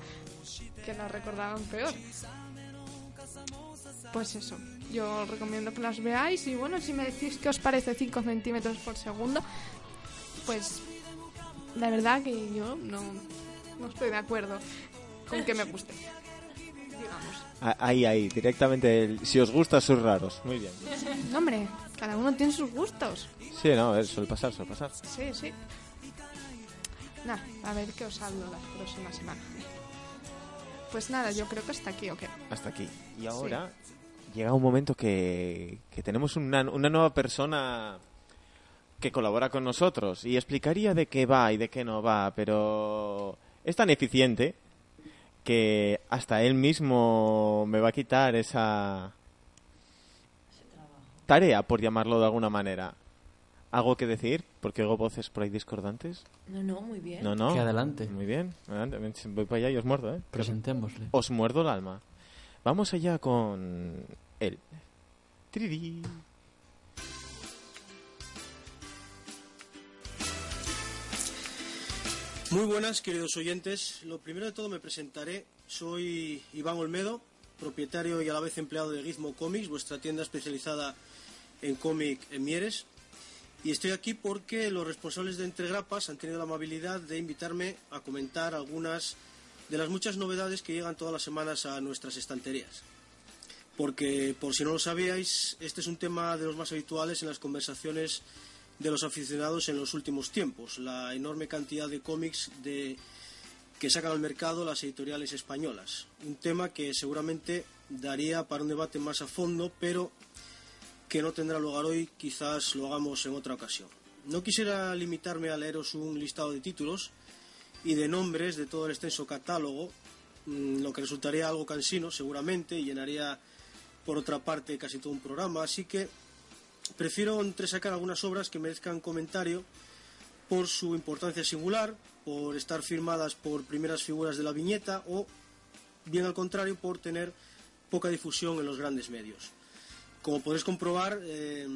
que la recordaban peor. Pues eso, yo os recomiendo que las veáis y bueno, si me decís que os parece 5 centímetros por segundo, pues la verdad que yo no, no estoy de acuerdo con que me guste. Digamos. Ah, Ahí, ahí, directamente. el- si os gusta, sus raros. Muy bien. [LAUGHS] No, hombre, cada uno tiene sus gustos. Sí, no, a ver, suele pasar, suele pasar. Sí, sí. Nada, a ver qué os hablo la próxima semana. Pues nada, yo creo que hasta aquí, ¿o qué? Hasta aquí. Y ahora llega un momento que, que tenemos una, una nueva persona que colabora con nosotros y explicaría de qué va y de qué no va, pero es tan eficiente que hasta él mismo me va a quitar esa tarea, por llamarlo de alguna manera. ¿Algo que decir? Porque oigo voces por ahí discordantes. No, no, muy bien. No, no. Que adelante. Muy bien. adelante. Voy para allá y os muerdo, ¿eh? Presentémosle. Os muerdo el alma. Vamos allá con él. Triri. Muy buenas, queridos oyentes. Lo primero de todo me presentaré. Soy Iván Olmedo, propietario y a la vez empleado de Gizmo Comics, vuestra tienda especializada en cómic en Mieres. Y estoy aquí porque los responsables de Entregrapas han tenido la amabilidad de invitarme a comentar algunas de las muchas novedades que llegan todas las semanas a nuestras estanterías. Porque, por si no lo sabíais, este es un tema de los más habituales en las conversaciones de los aficionados en los últimos tiempos, la enorme cantidad de cómics de, que sacan al mercado las editoriales españolas. Un tema que seguramente daría para un debate más a fondo, pero que no tendrá lugar hoy, quizás lo hagamos en otra ocasión. No quisiera limitarme a leeros un listado de títulos y de nombres de todo el extenso catálogo, mm, lo que resultaría algo cansino seguramente y llenaría por otra parte casi todo un programa, así que prefiero entresacar algunas obras que merezcan comentario por su importancia singular, por estar firmadas por primeras figuras de la viñeta o, bien al contrario, por tener poca difusión en los grandes medios. Como podéis comprobar, eh,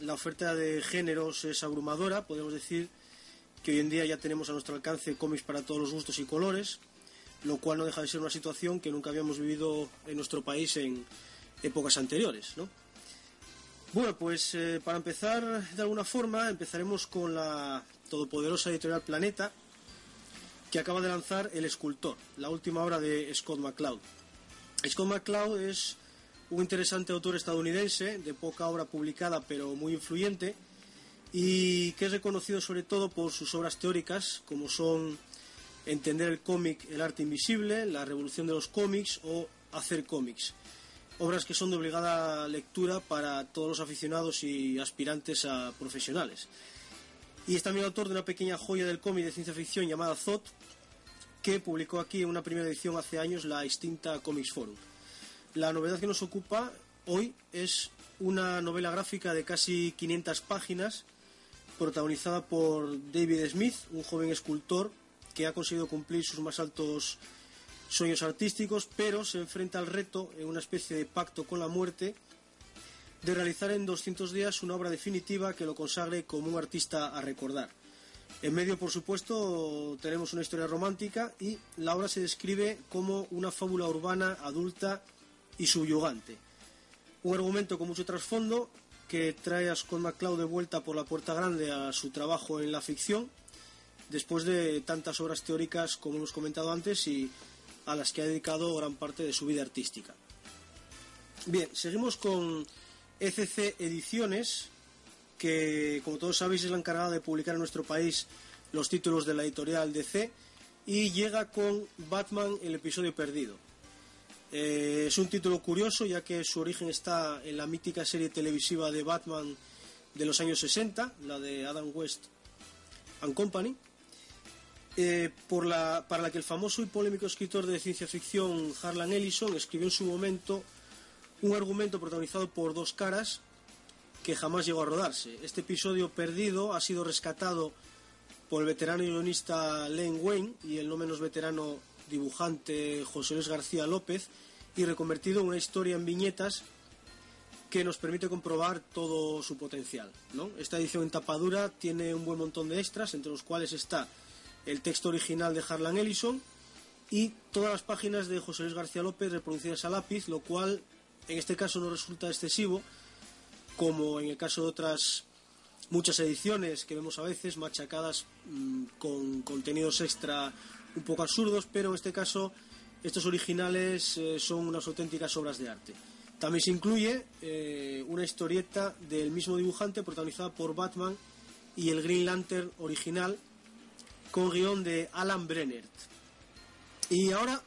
la oferta de géneros es abrumadora. Podemos decir que hoy en día ya tenemos a nuestro alcance cómics para todos los gustos y colores, lo cual no deja de ser una situación que nunca habíamos vivido en nuestro país en épocas anteriores. ¿no? Bueno, pues eh, para empezar de alguna forma, empezaremos con la todopoderosa editorial Planeta, que acaba de lanzar El Escultor, la última obra de Scott McCloud. Scott McCloud es un interesante autor estadounidense, de poca obra publicada pero muy influyente, y que es reconocido sobre todo por sus obras teóricas, como son Entender el cómic, el arte invisible, La revolución de los cómics o Hacer cómics. Obras que son de obligada lectura para todos los aficionados y aspirantes a profesionales. Y es también autor de una pequeña joya del cómic de ciencia ficción llamada Zot, que publicó aquí en una primera edición hace años la extinta Comics Forum. La novedad que nos ocupa hoy es una novela gráfica de casi 500 páginas, protagonizada por David Smith, un joven escultor que ha conseguido cumplir sus más altos sueños artísticos, pero se enfrenta al reto, en una especie de pacto con la muerte, de realizar en 200 días una obra definitiva que lo consagre como un artista a recordar. En medio, por supuesto, tenemos una historia romántica y la obra se describe como una fábula urbana, adulta y subyugante. Un argumento con mucho trasfondo que trae a Scott McCloud de vuelta por la puerta grande a su trabajo en la ficción, después de tantas obras teóricas como hemos comentado antes y a las que ha dedicado gran parte de su vida artística. Bien, seguimos con ECC Ediciones, que como todos sabéis es la encargada de publicar en nuestro país los títulos de la editorial DC y llega con Batman el episodio perdido. Eh, es un título curioso ya que su origen está en la mítica serie televisiva de Batman de los años 60, la de Adam West and Company, eh, para la que el famoso y polémico escritor de ciencia ficción Harlan Ellison escribió en su momento un argumento protagonizado por dos caras que jamás llegó a rodarse. Este episodio perdido ha sido rescatado por el veterano guionista Len Wayne y el no menos veterano dibujante José Luis García López y reconvertido en una historia en viñetas que nos permite comprobar todo su potencial. Esta edición en tapadura tiene un buen montón de extras, entre los cuales está el texto original de Harlan Ellison y todas las páginas de José Luis García López reproducidas a lápiz, lo cual en este caso no resulta excesivo, como en el caso de otras muchas ediciones que vemos a veces machacadas mm, con contenidos extra un poco absurdos, pero en este caso estos originales eh, son unas auténticas obras de arte. También se incluye eh, una historieta del mismo dibujante protagonizada por Batman y el Green Lantern original con guion de Alan Brennert. Y ahora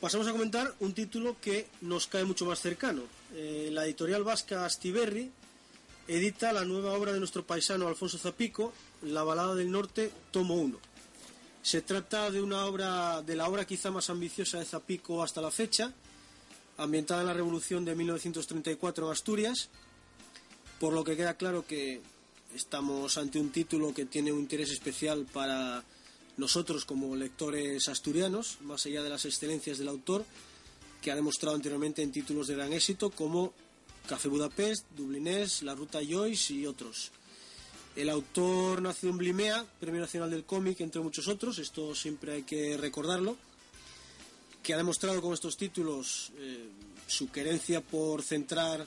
pasamos a comentar un título que nos cae mucho más cercano. Eh, la editorial vasca Astiberri edita la nueva obra de nuestro paisano Alfonso Zapico, La balada del norte, tomo 1. Se trata de una obra de la obra quizá más ambiciosa de Zapico hasta la fecha, ambientada en la Revolución de 1934 en Asturias, por lo que queda claro que estamos ante un título que tiene un interés especial para nosotros como lectores asturianos, más allá de las excelencias del autor, que ha demostrado anteriormente en títulos de gran éxito como Café Budapest, Dublinés, La Ruta Joyce y otros. El autor nació en Blimea, Premio Nacional del Cómic, entre muchos otros, esto siempre hay que recordarlo, que ha demostrado con estos títulos eh, su querencia por centrar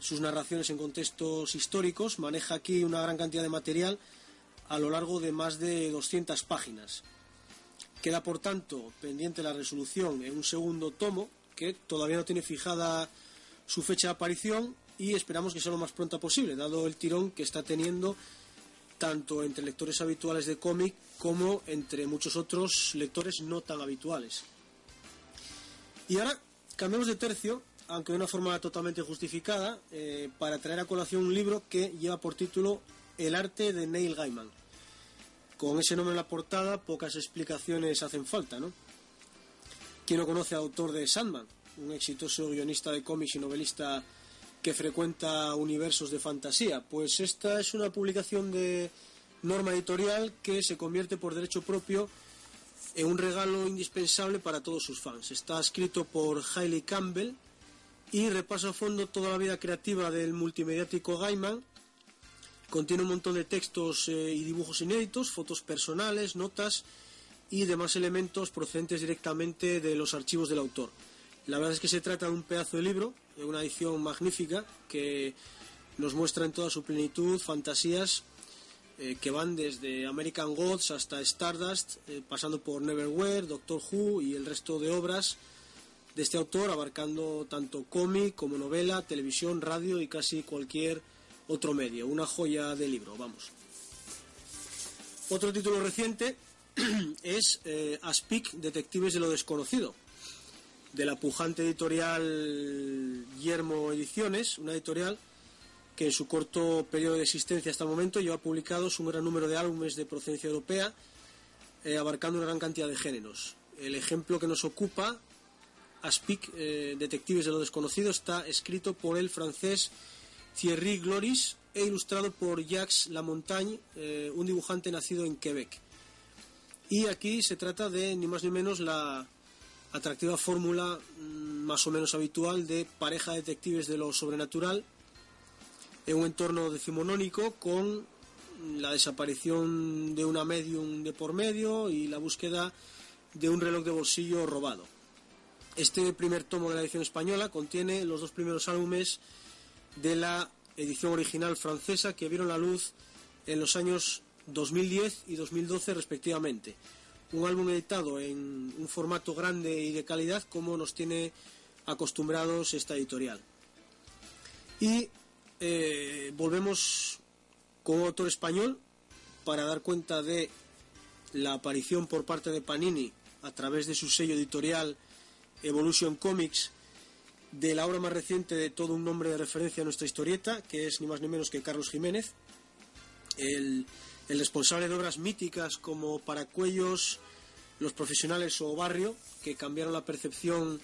sus narraciones en contextos históricos, maneja aquí una gran cantidad de material a lo largo de más de 200 páginas. Queda, por tanto, pendiente la resolución en un segundo tomo, que todavía no tiene fijada su fecha de aparición y esperamos que sea lo más pronta posible, dado el tirón que está teniendo tanto entre lectores habituales de cómic como entre muchos otros lectores no tan habituales. Y ahora cambiamos de tercio, aunque de una forma totalmente justificada, eh, para traer a colación un libro que lleva por título El arte de Neil Gaiman con ese nombre en la portada, pocas explicaciones hacen falta, ¿no? ¿Quién no conoce al autor de Sandman? Un exitoso guionista de cómics y novelista que frecuenta universos de fantasía. Pues esta es una publicación de norma editorial que se convierte por derecho propio en un regalo indispensable para todos sus fans. Está escrito por Hailey Campbell y repasa a fondo toda la vida creativa del multimediático Gaiman Contiene un montón de textos eh, y dibujos inéditos, fotos personales, notas y demás elementos procedentes directamente de los archivos del autor. La verdad es que se trata de un pedazo de libro, de una edición magnífica que nos muestra en toda su plenitud fantasías eh, que van desde American Gods hasta Stardust, eh, pasando por Neverwhere, Doctor Who y el resto de obras de este autor, abarcando tanto cómic como novela, televisión, radio y casi cualquier otro medio, una joya de libro, vamos. Otro título reciente [CLEARS THROAT] es eh, Aspic, Detectives de lo Desconocido, de la pujante editorial Yermo Ediciones, una editorial que en su corto periodo de existencia hasta el momento lleva publicados un gran número de álbumes de procedencia europea, eh, abarcando una gran cantidad de géneros. El ejemplo que nos ocupa, Aspic, eh, Detectives de lo Desconocido, está escrito por el francés Thierry Gloris e ilustrado por Jacques Lamontagne, eh, un dibujante nacido en Quebec. Y aquí se trata de ni más ni menos la atractiva fórmula mm, más o menos habitual de pareja de detectives de lo sobrenatural en un entorno decimonónico con la desaparición de una medium de por medio y la búsqueda de un reloj de bolsillo robado. Este primer tomo de la edición española contiene los dos primeros álbumes de la edición original francesa que vieron la luz en los años 2010 y 2012 respectivamente. Un álbum editado en un formato grande y de calidad como nos tiene acostumbrados esta editorial. Y eh, volvemos con autor español para dar cuenta de la aparición por parte de Panini a través de su sello editorial Evolution Comics de la obra más reciente de todo un nombre de referencia a nuestra historieta, que es ni más ni menos que Carlos Jiménez, el, el responsable de obras míticas como Paracuellos, Los Profesionales o Barrio, que cambiaron la percepción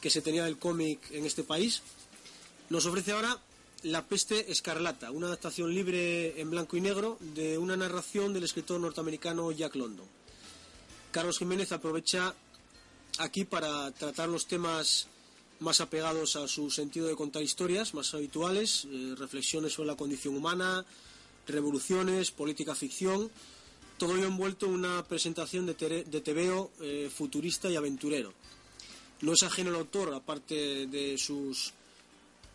que se tenía del cómic en este país, nos ofrece ahora La peste escarlata, una adaptación libre en blanco y negro de una narración del escritor norteamericano Jack London. Carlos Jiménez aprovecha aquí para tratar los temas más apegados a su sentido de contar historias, más habituales, eh, reflexiones sobre la condición humana, revoluciones, política ficción, todo ello envuelto en una presentación de, tere- de tebeo eh, futurista y aventurero. No es ajeno el autor, aparte de sus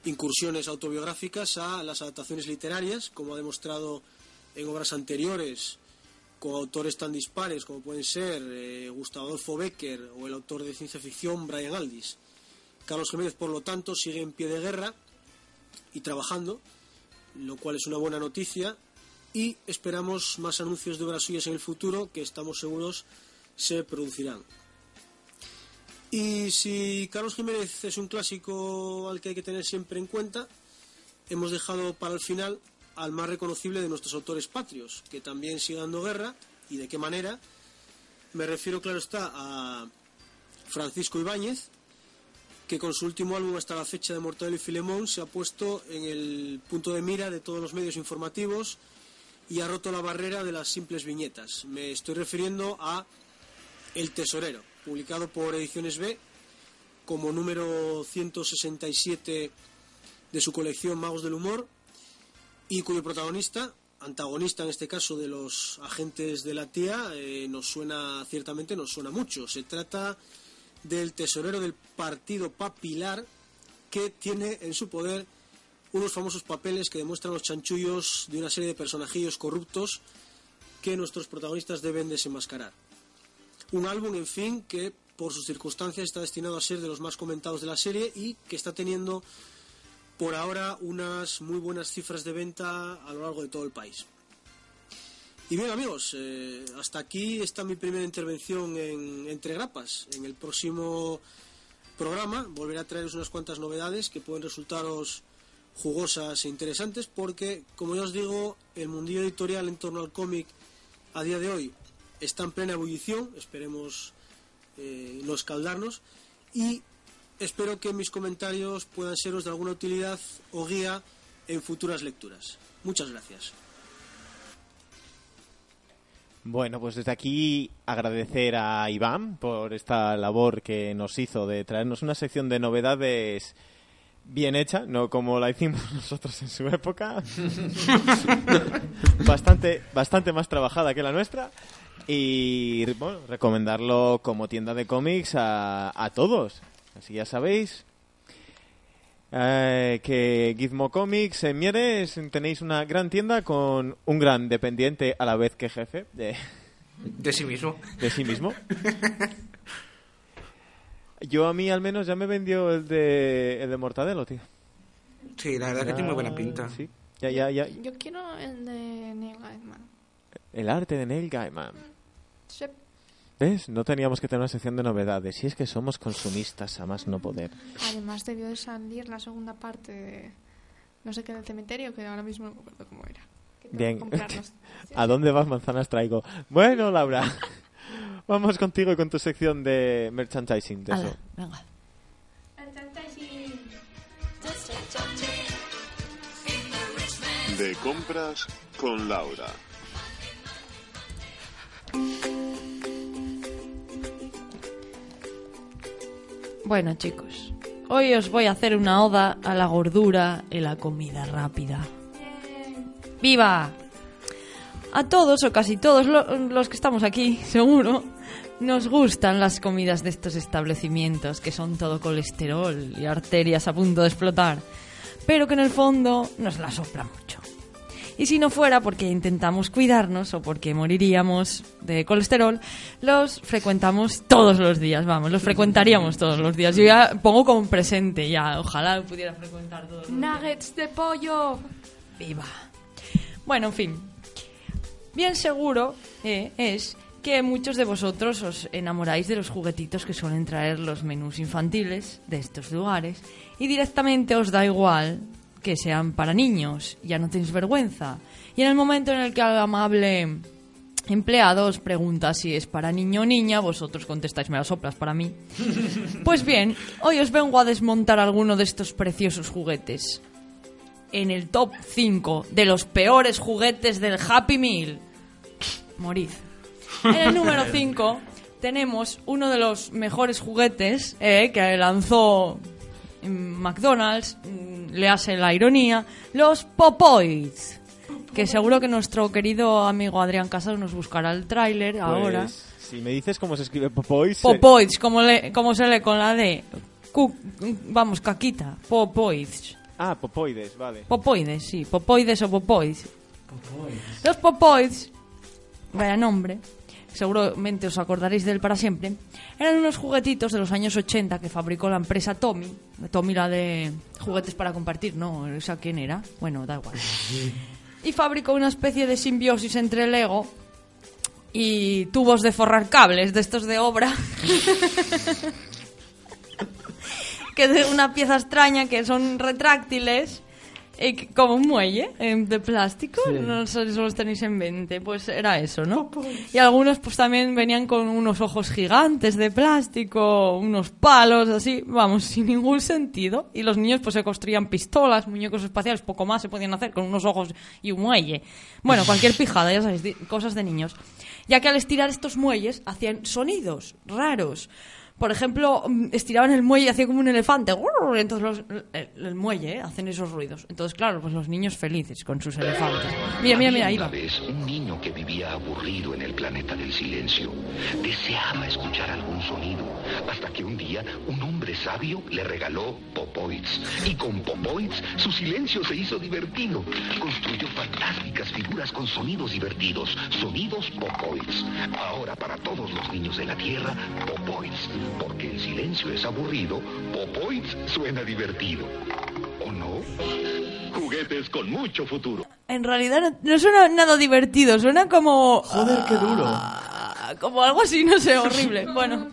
incursiones autobiográficas, a las adaptaciones literarias, como ha demostrado en obras anteriores con autores tan dispares como pueden ser eh, Gustavo Adolfo Becker o el autor de ciencia ficción Brian Aldiss. Carlos Jiménez, por lo tanto, sigue en pie de guerra y trabajando, lo cual es una buena noticia, y esperamos más anuncios de obras suyas en el futuro que estamos seguros se producirán. Y si Carlos Jiménez es un clásico al que hay que tener siempre en cuenta, hemos dejado para el final al más reconocible de nuestros autores patrios, que también sigue dando guerra, y de qué manera. Me refiero, claro está, a Francisco Ibáñez, que con su último álbum hasta la fecha de Mortadelo y Filemón se ha puesto en el punto de mira de todos los medios informativos y ha roto la barrera de las simples viñetas. Me estoy refiriendo a El Tesorero, publicado por Ediciones B como número 167 de su colección Magos del Humor y cuyo protagonista, antagonista en este caso de los agentes de la tía, eh, nos suena, ciertamente nos suena mucho. Se trata del tesorero del partido papilar que tiene en su poder unos famosos papeles que demuestran los chanchullos de una serie de personajillos corruptos que nuestros protagonistas deben desenmascarar. Un álbum, en fin, que por sus circunstancias está destinado a ser de los más comentados de la serie y que está teniendo por ahora unas muy buenas cifras de venta a lo largo de todo el país. Y bien amigos, eh, hasta aquí está mi primera intervención en Entre Grapas. En el próximo programa volveré a traeros unas cuantas novedades que pueden resultaros jugosas e interesantes porque, como ya os digo, el mundillo editorial en torno al cómic a día de hoy está en plena ebullición, esperemos eh, no escaldarnos, y espero que mis comentarios puedan seros de alguna utilidad o guía en futuras lecturas. Muchas gracias. Bueno, pues desde aquí agradecer a Iván por esta labor que nos hizo de traernos una sección de novedades bien hecha, no como la hicimos [LAUGHS] nosotros en su época. [LAUGHS] bastante, bastante más trabajada que la nuestra. Y bueno, recomendarlo como tienda de cómics a, a todos. Así ya sabéis eh, que Gizmo Comics en Mieres tenéis una gran tienda con un gran dependiente a la vez que jefe de, De sí mismo. de sí mismo. Yo a mí al menos ya me vendió el de, el de Mortadelo, tío. Sí, la verdad que tiene muy buena pinta. Sí. Ya, ya, ya. Yo quiero el de Neil Gaiman. El arte de Neil Gaiman. Sí. ¿Ves? No teníamos que tener una sección de novedades. Si es que somos consumistas a más no poder. Además debió de salir la segunda parte de no sé qué del cementerio, que ahora mismo no me acuerdo cómo era. Bien. [LAUGHS] ¿A dónde vas manzanas traigo? Bueno, Laura. [LAUGHS] Vamos contigo y con tu sección de merchandising. De eso. venga. De compras con Laura. Bueno, chicos, hoy os voy a hacer una oda a la gordura y la comida rápida. ¡Viva! A todos o casi todos lo- los que estamos aquí, [LAUGHS] seguro, nos gustan las comidas de estos establecimientos que son todo colesterol y arterias a punto de explotar, pero que en el fondo nos la sopla mucho. Y si no fuera porque intentamos cuidarnos o porque moriríamos de colesterol, los frecuentamos todos los días, vamos, los frecuentaríamos todos los días. Yo ya pongo como un presente, ya, ojalá pudiera frecuentar todos los días. Nuggets de pollo. Viva. Bueno, en fin. Bien seguro eh, es que muchos de vosotros os enamoráis de los juguetitos que suelen traer los menús infantiles de estos lugares y directamente os da igual que sean para niños, ya no tenéis vergüenza. Y en el momento en el que el amable empleado os pregunta si es para niño o niña, vosotros contestáis, me las soplas para mí. [LAUGHS] Pues bien, hoy os vengo a desmontar alguno de estos preciosos juguetes. En el top 5 de los peores juguetes del Happy Meal. Morid. En el número [LAUGHS] 5 tenemos uno de los mejores juguetes eh, que lanzó McDonald's, mm, le hace la ironía, los Popoids. Que seguro que nuestro querido amigo Adrián Casas nos buscará el tráiler ahora. Pues, Si me dices cómo se escribe Popois... eh, Popoids, como, le, como se lee con la D. Cu- vamos, caquita. Popoids. Ah, Popoides, vale. Popoides, sí. Popoides o Popoids. Los Popoids, vaya nombre, seguramente os acordaréis de él para siempre, eran unos juguetitos de los años 80 que fabricó la empresa Tommy. Tommy la de juguetes para compartir, ¿no? ¿Esa quién era? Bueno, da igual. [LAUGHS] Y fabricó una especie de simbiosis entre Lego y tubos de forrar cables, de estos de obra. [LAUGHS] que es de una pieza extraña que son retráctiles que- como un muelle eh, de plástico, Sí. no sé si los tenéis en mente, pues era eso, ¿no? Y algunos pues también venían con unos ojos gigantes de plástico, unos palos así, vamos, sin ningún sentido. Y los niños pues se construían pistolas, muñecos espaciales, poco más se podían hacer con unos ojos y un muelle. Bueno, cualquier pijada, ya sabéis, cosas de niños. Ya que al estirar estos muelles hacían sonidos raros. Por ejemplo, mm, estiraban el muelle y hacía como un elefante. Entonces los- el, el muelle ¿eh? hacen esos ruidos. Entonces, claro, pues los niños felices con sus elefantes. Mira, mira, mira, ahí va. una vez un niño que vivía aburrido en el planeta del silencio. Deseaba escuchar algún sonido, hasta que un día un hombre sabio le regaló Popoids. Y con Popoids su silencio se hizo divertido. Construyó fantásticas figuras con sonidos divertidos, sonidos Popoids. Ahora para todos los niños de la Tierra, Popoids. Porque el silencio es aburrido, Popoids suena divertido. ¿O no? Juguetes con mucho futuro. En realidad no, no suena nada divertido, suena como... Joder, qué duro. ah, como algo así, no sé, horrible. [LAUGHS] Bueno.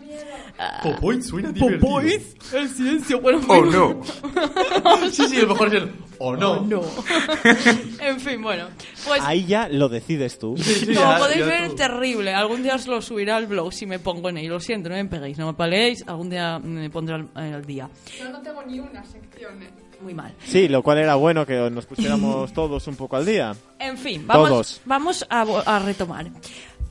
Popoid suena divertido. Popoid, el silencio, bueno. Oh, no. [LAUGHS] sí, sí, el mejor es el... Oh, no. no. [LAUGHS] en fin, bueno. Pues Ahí ya lo decides tú. Como podéis ver, es terrible. Algún día os lo subiré al blog si me pongo en ello. Lo siento, no me peguéis, no me paleéis. Algún día me pondré al, al día. Yo no tengo ni una sección. eh. Muy mal. Sí, lo cual era bueno que nos pusiéramos [LAUGHS] todos un poco al día. En fin, vamos, Todos. vamos a, a retomar.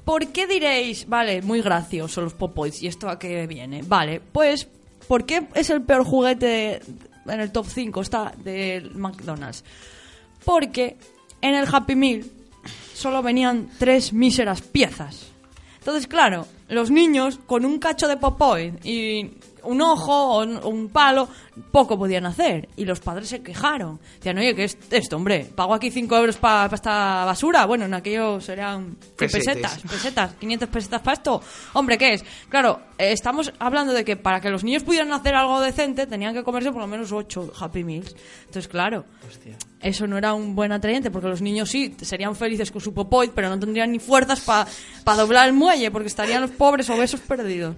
¿Por qué diréis, vale, muy gracioso los Popoids y esto a qué viene? Vale, pues, ¿por qué es el peor juguete en el top 5 está del McDonald's? Porque en el Happy Meal solo venían tres míseras piezas. Entonces, claro, los niños con un cacho de Popoid y un ojo o un, palo, poco podían hacer. Y los padres se quejaron. Decían, oye, ¿qué es esto, hombre? ¿Pago aquí 5 euros para esta basura? Bueno, en aquello serían ¿qué Pesetes. pesetas, pesetas, 500 pesetas para esto. Hombre, ¿qué es? Claro, eh, estamos hablando de que para que los niños pudieran hacer algo decente tenían que comerse por lo menos 8 Happy Meals. Entonces, claro, eso no era un buen atrayente porque los niños sí serían felices con su popoid, pero no tendrían ni fuerzas para doblar el muelle porque estarían los pobres obesos perdidos.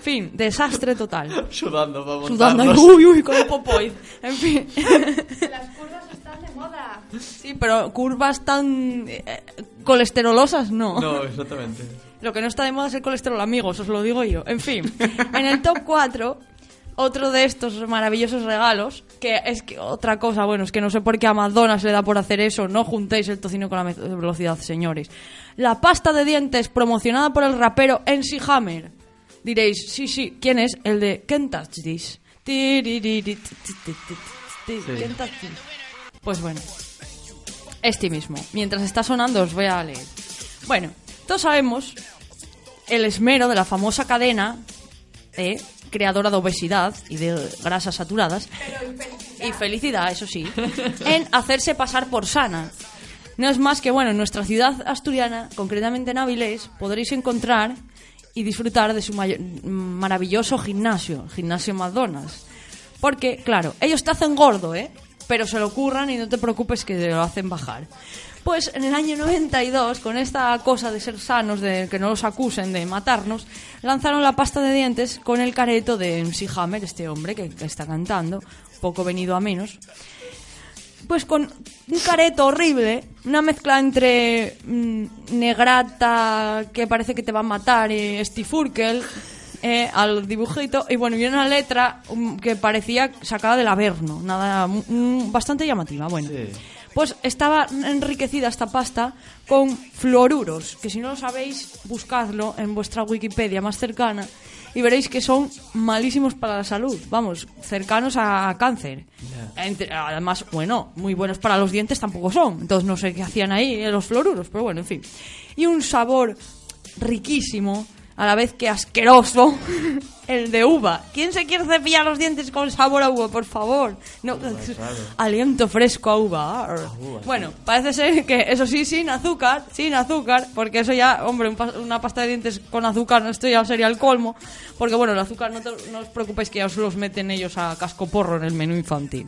Fin, desastre total. Sudando, vamos. Sudando, uy, uy, con el popoid. En fin. Las curvas están de moda. Sí, pero curvas tan eh, colesterolosas no. No, exactamente. Lo que no está de moda es el colesterol, amigos, os lo digo yo. En fin, en el top 4, otro de estos maravillosos regalos, que es que otra cosa, bueno, es que no sé por qué a McDonald's le da por hacer eso, no juntéis el tocino con la velocidad, señores. La pasta de dientes promocionada por el rapero NC Hammer. Diréis, sí, sí, ¿quién es? El de Can't Touch This. Can't Touch This. Pues bueno, este mismo. Mientras está sonando os voy a leer. Bueno, todos sabemos el esmero de la famosa cadena eh, creadora de obesidad y de grasas saturadas y felicidad, eso sí, [LAUGHS] en hacerse pasar por sana. No es más que, bueno, en nuestra ciudad asturiana, concretamente en Avilés, podréis encontrar y disfrutar de su maravilloso gimnasio, gimnasio McDonald's. Porque, claro, ellos te hacen gordo, ¿eh? Pero se lo curran y no te preocupes que te lo hacen bajar. Pues en el año 92, con esta cosa de ser sanos, de que no los acusen de matarnos, lanzaron la pasta de dientes con el careto de MC Hammer, este hombre que, está cantando, poco venido a menos. Pues con un careto horrible, una mezcla entre mm, negrata que parece que te va a matar y Stifurkel eh, al dibujito y bueno, y una letra um, que parecía sacada del Averno, nada mm, bastante llamativa, bueno. Pues estaba enriquecida esta pasta con fluoruros, que si no lo sabéis, buscadlo en vuestra Wikipedia más cercana y veréis que son malísimos para la salud, vamos, cercanos a cáncer. Entre- además, bueno, muy buenos para los dientes tampoco son, entonces no sé qué hacían ahí eh, los fluoruros, pero bueno, en fin. Y un sabor riquísimo, a la vez que asqueroso, [LAUGHS] el de uva. ¿Quién se quiere cepillar los dientes con sabor a uva, por favor? No, [LAUGHS] aliento fresco a uva. arr. Bueno, parece ser que eso sí, sin azúcar, sin azúcar, porque eso ya, hombre, un una pasta de dientes con azúcar, esto ya sería el colmo, porque bueno, el azúcar no, te- no os preocupéis que ya os los meten ellos a cascoporro en el menú infantil.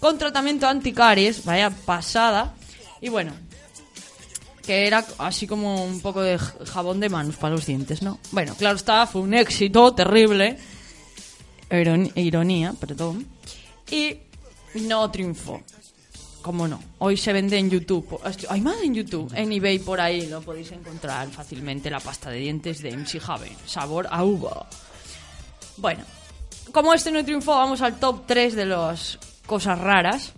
Con tratamiento anticaries, vaya pasada, y bueno, que era así como un poco de jabón de manos para los dientes, ¿no? Bueno, claro está, fue un éxito terrible, Iron- ironía, perdón, y no triunfó. ¿Cómo no? Hoy se vende en YouTube. Hay más en YouTube. En eBay por ahí lo podéis encontrar fácilmente la pasta de dientes de MC Haven. Sabor a uva. Bueno, como este no triunfó, vamos al top 3 de las cosas raras.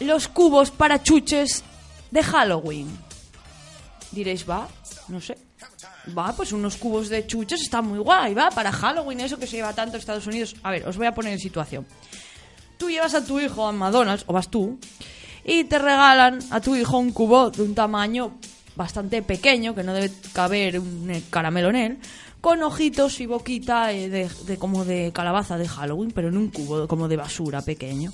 Los cubos para chuches de Halloween. Diréis, va, no sé. Va, pues unos cubos de chuches está muy guay, va, para Halloween, eso que se lleva tanto en Estados Unidos. A ver, os voy a poner en situación. Tú llevas a tu hijo a McDonald's, o vas tú, y te regalan a tu hijo un cubo de un tamaño bastante pequeño, que no debe caber un eh, caramelo en él, con ojitos y boquita eh, de, de como de calabaza de Halloween, pero en un cubo como de basura pequeño.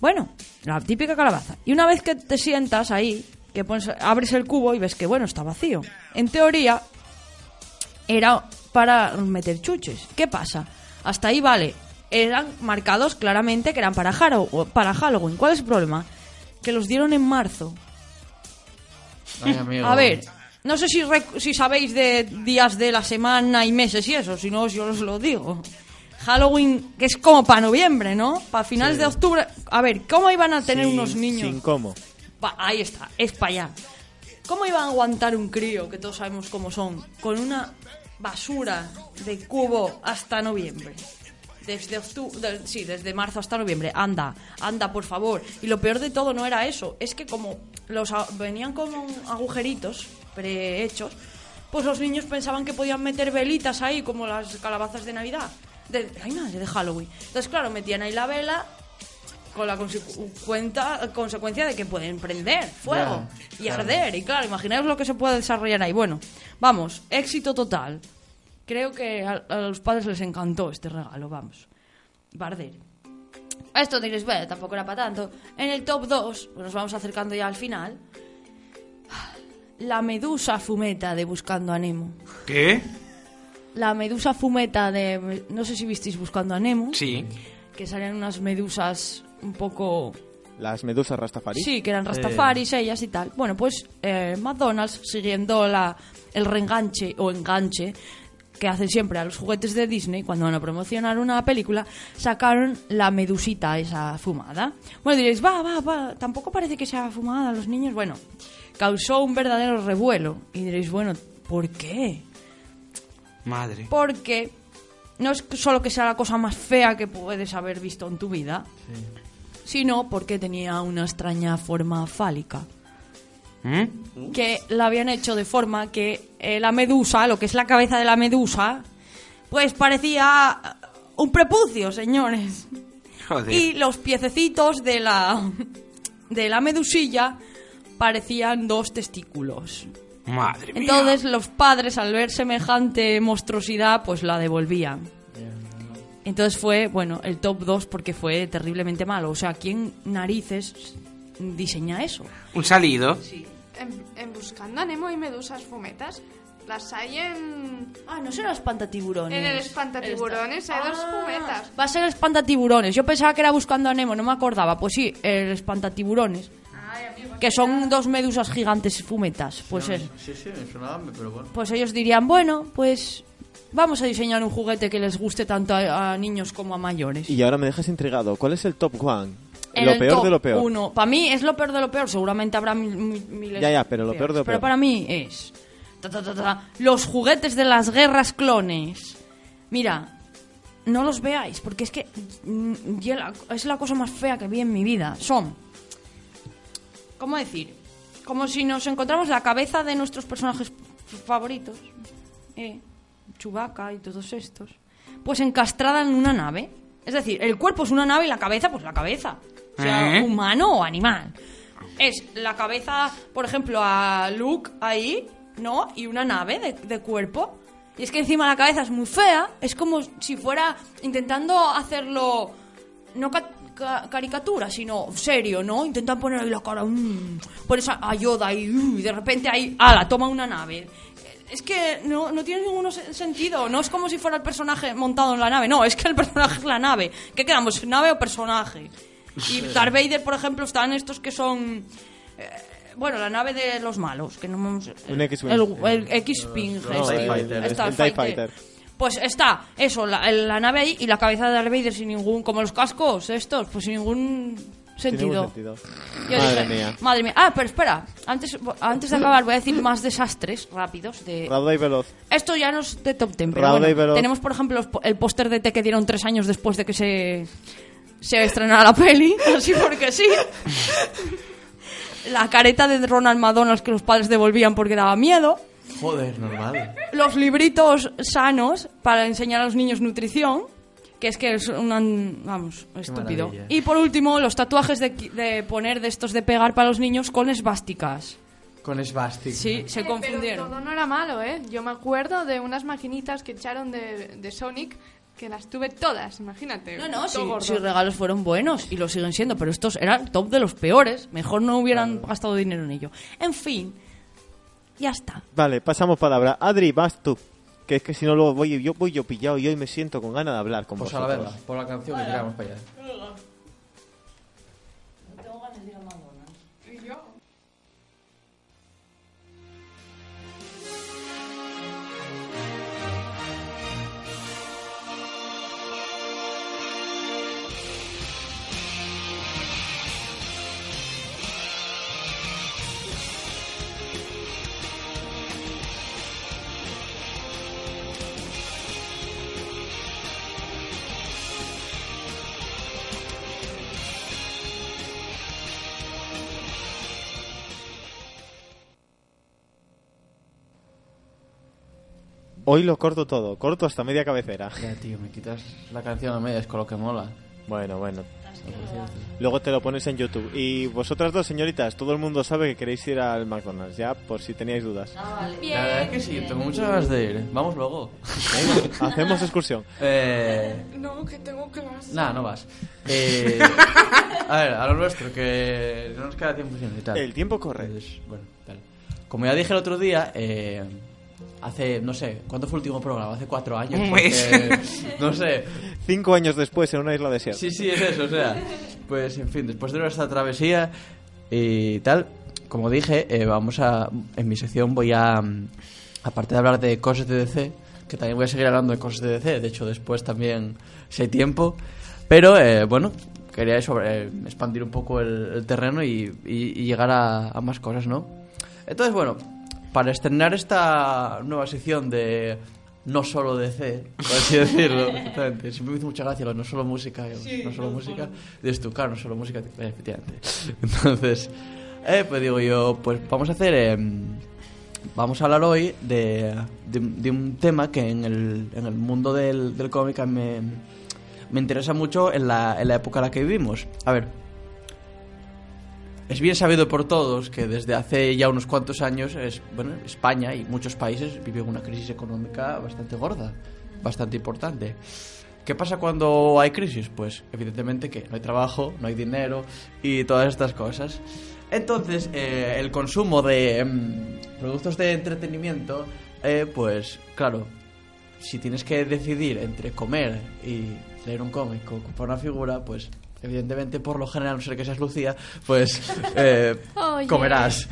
Bueno, la típica calabaza. Y una vez que te sientas ahí, que pones- abres el cubo y ves que, bueno, está vacío. En teoría, era para meter chuches. ¿Qué pasa? Hasta ahí vale. Eran marcados claramente que eran para, Hallow- para Halloween. ¿Cuál es el problema? Que los dieron en marzo. Ay, amigo. A ver, no sé si, si sabéis de días de la semana y meses y eso, si no, yo os lo digo. Halloween, que es como para noviembre, ¿no? Para finales de octubre. A ver, ¿cómo iban a tener Sin- unos niños? Sin cómo. Pa- ahí está, es para allá. ¿Cómo iban a aguantar un crío, que todos sabemos cómo son, con una basura de cubo hasta noviembre? Desde octubre, sí, desde marzo hasta noviembre. Anda, anda, por favor. Y lo peor de todo no era eso, es que como los venían como agujeritos prehechos, pues los niños pensaban que podían meter velitas ahí, como las calabazas de Navidad. De, ay, madre, de Halloween. Entonces, claro, metían ahí la vela con la consecuenta- consecuencia de que pueden prender fuego y claro. arder. Y claro, imaginaos lo que se puede desarrollar ahí. Bueno, vamos, éxito total. Creo que a, a los padres les encantó este regalo, vamos. Barder. Esto diréis, bueno, tampoco era para tanto. En el top 2, pues nos vamos acercando ya al final. La medusa fumeta de Buscando a Nemo. ¿Qué? La medusa fumeta de... No sé si visteis Buscando a Nemo. Sí. Que salían unas medusas un poco Las medusas Rastafari. Sí, que eran Rastafaris, ellas y tal. Bueno, pues eh, McDonald's, siguiendo la, el reenganche o enganche que hacen siempre a los juguetes de Disney cuando van a promocionar una película, sacaron la medusita esa fumada. Bueno, diréis, va, va, va, tampoco parece que sea fumada a los niños. Bueno, causó un verdadero revuelo. Y diréis, bueno, ¿por qué? Madre. Porque no es solo que sea la cosa más fea que puedes haber visto en tu vida, sino porque tenía una extraña forma fálica. ¿Mm? Que la habían hecho de forma que eh, la medusa, lo que es la cabeza de la medusa, pues parecía un prepucio, señores. Joder. Y los piececitos de la, de la medusilla parecían dos testículos. Madre mía. Entonces los padres al ver semejante monstruosidad pues la devolvían. Entonces fue, bueno, el top 2 porque fue terriblemente malo. O sea, ¿quién narices diseña eso? Un salido. En, en Buscando a Nemo hay medusas fumetas. Las hay en... Ah, no los espantatiburones. En el espantatiburones hay dos fumetas. Va a ser el espantatiburones. Yo pensaba que era buscando a Nemo, no me acordaba. Pues sí, el espantatiburones. Que son dos medusas gigantes fumetas. Pues es. Sí, sí, me sonaba, pero bueno. Pues ellos dirían, bueno, pues vamos a diseñar un juguete que les guste tanto a, a niños como a mayores. Y ahora me dejas intrigado. ¿Cuál es el top one? En lo el peor top de lo peor. Uno. Para mí es lo peor de lo peor. Seguramente habrá mil- mil- miles. Ya, ya, pero lo peores. peor de lo Pero peor. para mí es. ta, ta, ta, ta, los juguetes de las guerras clones. Mira, no los veáis, porque es que mm, es la cosa más fea que vi en mi vida. Son. ¿Cómo decir? Como si nos encontramos la cabeza de nuestros personajes favoritos. Eh, Chewbacca y todos estos. Pues encastrada en una nave. Es decir, el cuerpo es una nave y la cabeza, pues la cabeza. O sea, ¿Eh? humano o animal. Es la cabeza, por ejemplo, a Luke ahí, ¿no? Y una nave de, de cuerpo. Y es que encima la cabeza es muy fea. Es como si fuera intentando hacerlo. No ca- ca- caricatura, sino serio, ¿no? Intentan poner ahí la cara. mm, pones a, a Yoda ahí. mm, y de repente ahí. ¡Hala! Toma una nave. Es que no, no tiene ningún se- sentido. No es como si fuera el personaje montado en la nave. No, es que el personaje es la nave. ¿Qué quedamos? ¿Nave o personaje? Y Darth Vader, por ejemplo, están estos que son. eh, bueno, la nave de los malos, que no hemos- Un X-Wing. El, el X-Wing. No, este. el- el- Está el TIE Fighter. Pues está, eso, la, la nave ahí y la cabeza de Darth Vader sin ningún. Como los cascos estos, pues sin ningún sentido. Yo Madre dije, mía. Madre mía. Ah, pero espera. Antes, antes de acabar, voy a decir más desastres rápidos. de Rauda y veloz. Esto ya no es de top 10, pero bueno, y veloz. tenemos, por ejemplo, el póster de T que dieron tres años después de que se, se estrenara la peli. [LAUGHS] Así porque sí. La careta de Ronald McDonald que los padres devolvían porque daba miedo. Joder, normal. Los libritos sanos para enseñar a los niños nutrición. Que es que es una... Vamos, estúpido. maravilla. Y por último, los tatuajes de, qui- de poner de estos de pegar para los niños con esvásticas. Con Svastic. Sí, se Eh, confundieron. Pero todo no era malo, ¿eh? Yo me acuerdo de unas maquinitas que echaron de, de Sonic que las tuve todas, imagínate. No, no, Todo si, gordo. si regalos fueron buenos y lo siguen siendo, pero estos eran top de los peores. Mejor no hubieran gastado dinero en ello. En fin, ya está. Vale, pasamos palabra. Adri, vas tú. Que es que si no luego voy yo voy yo pillado y hoy me siento con ganas de hablar con Pues a la vosotros. verga, por la canción que tiramos para allá. Hoy lo corto todo, corto hasta media cabecera. Ya, tío, me quitas la canción a medias con lo que mola. Bueno, bueno. Luego te lo pones en YouTube. Y vosotras dos, señoritas, todo el mundo sabe que queréis ir al McDonald's, ya, por si teníais dudas. La verdad es que sí, tengo muchas ganas de ir. Vamos luego. Venga, hacemos excursión. Eh, No, que tengo clase. Nada, no vas. Eh, [LAUGHS] a ver, a lo nuestro, que no nos queda tiempo y tal. El tiempo corre. Entonces, bueno, tal. Como ya dije el otro día, eh, hace, no sé, ¿cuánto fue el último programa? Hace cuatro años. Un porque, [LAUGHS] no sé. Cinco años después, en una isla desierta. Sí, sí, es eso, o sea. Pues, en fin, después de nuestra travesía y tal, como dije, eh, vamos a. En mi sección voy a. mm, Aparte de hablar de cosas de DC, que también voy a seguir hablando de cosas de DC, de hecho, después también, si hay tiempo. Pero, eh, bueno, quería sobre, eh, expandir un poco el, el terreno y, y- y llegar a, a más cosas, ¿no? Entonces, bueno, para estrenar esta nueva sección de no solo DC, por así decirlo, [LAUGHS] siempre me hizo mucha gracia lo no solo música, no solo música, dices tú, claro, no solo música, eh, efectivamente. [LAUGHS] Entonces, eh, pues digo yo, pues vamos a hacer, em, vamos a hablar hoy de, de, de un tema que en el, en el mundo del, del cómic me, me interesa mucho en la, en la época en la que vivimos. A ver, es bien sabido por todos que desde hace ya unos cuantos años es, bueno, España y muchos países viven una crisis económica bastante gorda, bastante importante. ¿Qué pasa cuando hay crisis? Pues evidentemente que no hay trabajo, no hay dinero y todas estas cosas. Entonces, eh, el consumo de mm, productos de entretenimiento, eh, pues claro, si tienes que decidir entre comer y leer un cómic o una figura, pues evidentemente por lo general, no sé que seas Lucía, pues eh, Oye. comerás.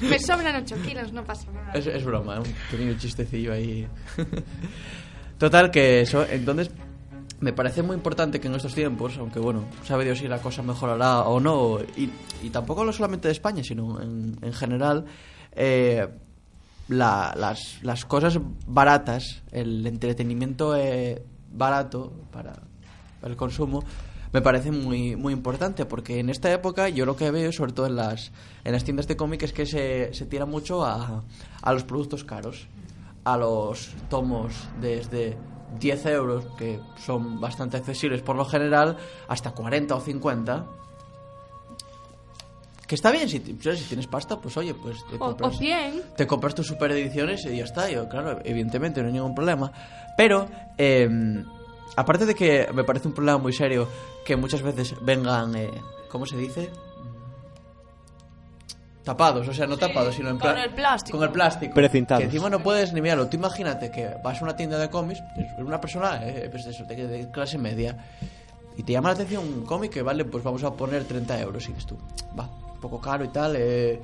Me sobran 8 kilos, no pasa nada. Es, es broma, un pequeño chistecillo ahí. Total, que eso, entonces me parece muy importante que en estos tiempos, aunque bueno, sabe Dios si la cosa mejorará o no, y, y tampoco no solamente de España, sino en, en general, eh, la- las, las cosas baratas, el entretenimiento eh, barato para el consumo, me parece muy, muy importante, porque en esta época yo lo que veo, sobre todo en las, en las tiendas de cómics, es que se, se tira mucho a, a los productos caros, a los tomos desde 10 euros, que son bastante accesibles por lo general, hasta 40 o 50. Que está bien, si, si tienes pasta, pues oye, pues te compras, o 100. te compras tus super ediciones y ya está. Yo, claro, evidentemente, no hay ningún problema. Pero, eh, aparte de que me parece un problema muy serio que muchas veces vengan, eh, ¿cómo se dice? Tapados, o sea, no tapados, sino en con plan- el plástico. Con el plástico. Precintados. Que encima no puedes ni mirarlo. Tú imagínate que vas a una tienda de cómics, es una persona eh, pues eso, de, de clase media, y te llama la atención un cómic que vale, pues vamos a poner 30 euros. Y dices tú, va, un poco caro y tal, eh,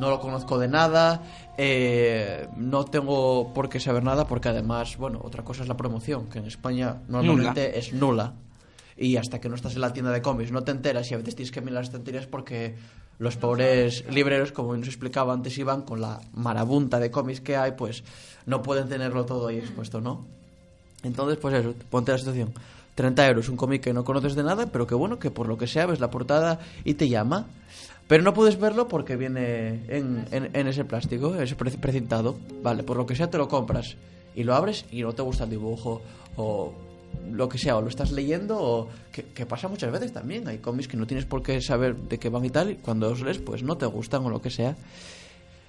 no lo conozco de nada, eh, no tengo por qué saber nada, porque además, bueno, otra cosa es la promoción, que en España normalmente es nula. Y hasta que no estás en la tienda de cómics no te enteras y a veces tienes que mirar las estanterías porque los pobres libreros, como nos explicaba antes Iván, con la marabunta de cómics que hay, pues no pueden tenerlo todo ahí expuesto, ¿no? Entonces, pues eso, ponte la situación. 30 euros, un cómic que no conoces de nada, pero que bueno, que por lo que sea ves la portada y te llama. Pero no puedes verlo porque viene en, ese plástico, ese pre- precintado. Vale, por lo que sea te lo compras y lo abres y no te gusta el dibujo o lo que sea, o lo estás leyendo o que, pasa muchas veces también. Hay cómics que no tienes por qué saber de qué van y tal y cuando los lees pues no te gustan o lo que sea.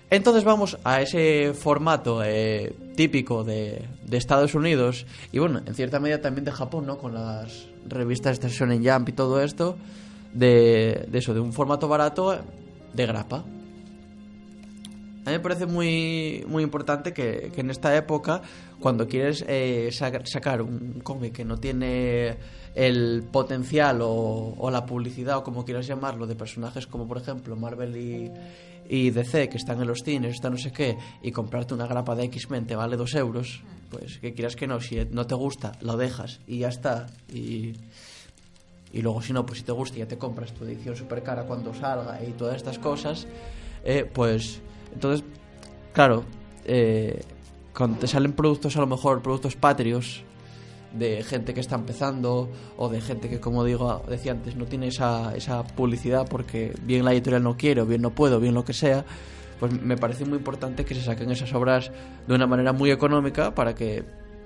Entonces vamos a ese formato eh, típico de, de Estados Unidos y bueno, en cierta medida también de Japón, ¿no? Con las revistas de Shonen Jump y todo esto, de, de eso, de un formato barato de grapa. A mí me parece muy, muy importante que, en esta época, cuando quieres eh, sa- sacar un cómic que no tiene el potencial o, o la publicidad o como quieras llamarlo de personajes como por ejemplo Marvel y, y DC que están en los cines, está no sé qué, y comprarte una grapa de X-Men te vale dos euros, pues que quieras que no, si no te gusta, lo dejas y ya está. Y, y luego si no, pues si te gusta ya te compras tu edición super cara cuando salga y todas estas cosas, eh, pues entonces, claro, eh, cuando te salen productos a lo mejor, productos patrios de gente que está empezando o de gente que como digo decía antes no tiene esa, esa publicidad porque bien la editorial no quiere o bien no puedo bien lo que sea pues me parece muy importante que se saquen esas obras de una manera muy económica para que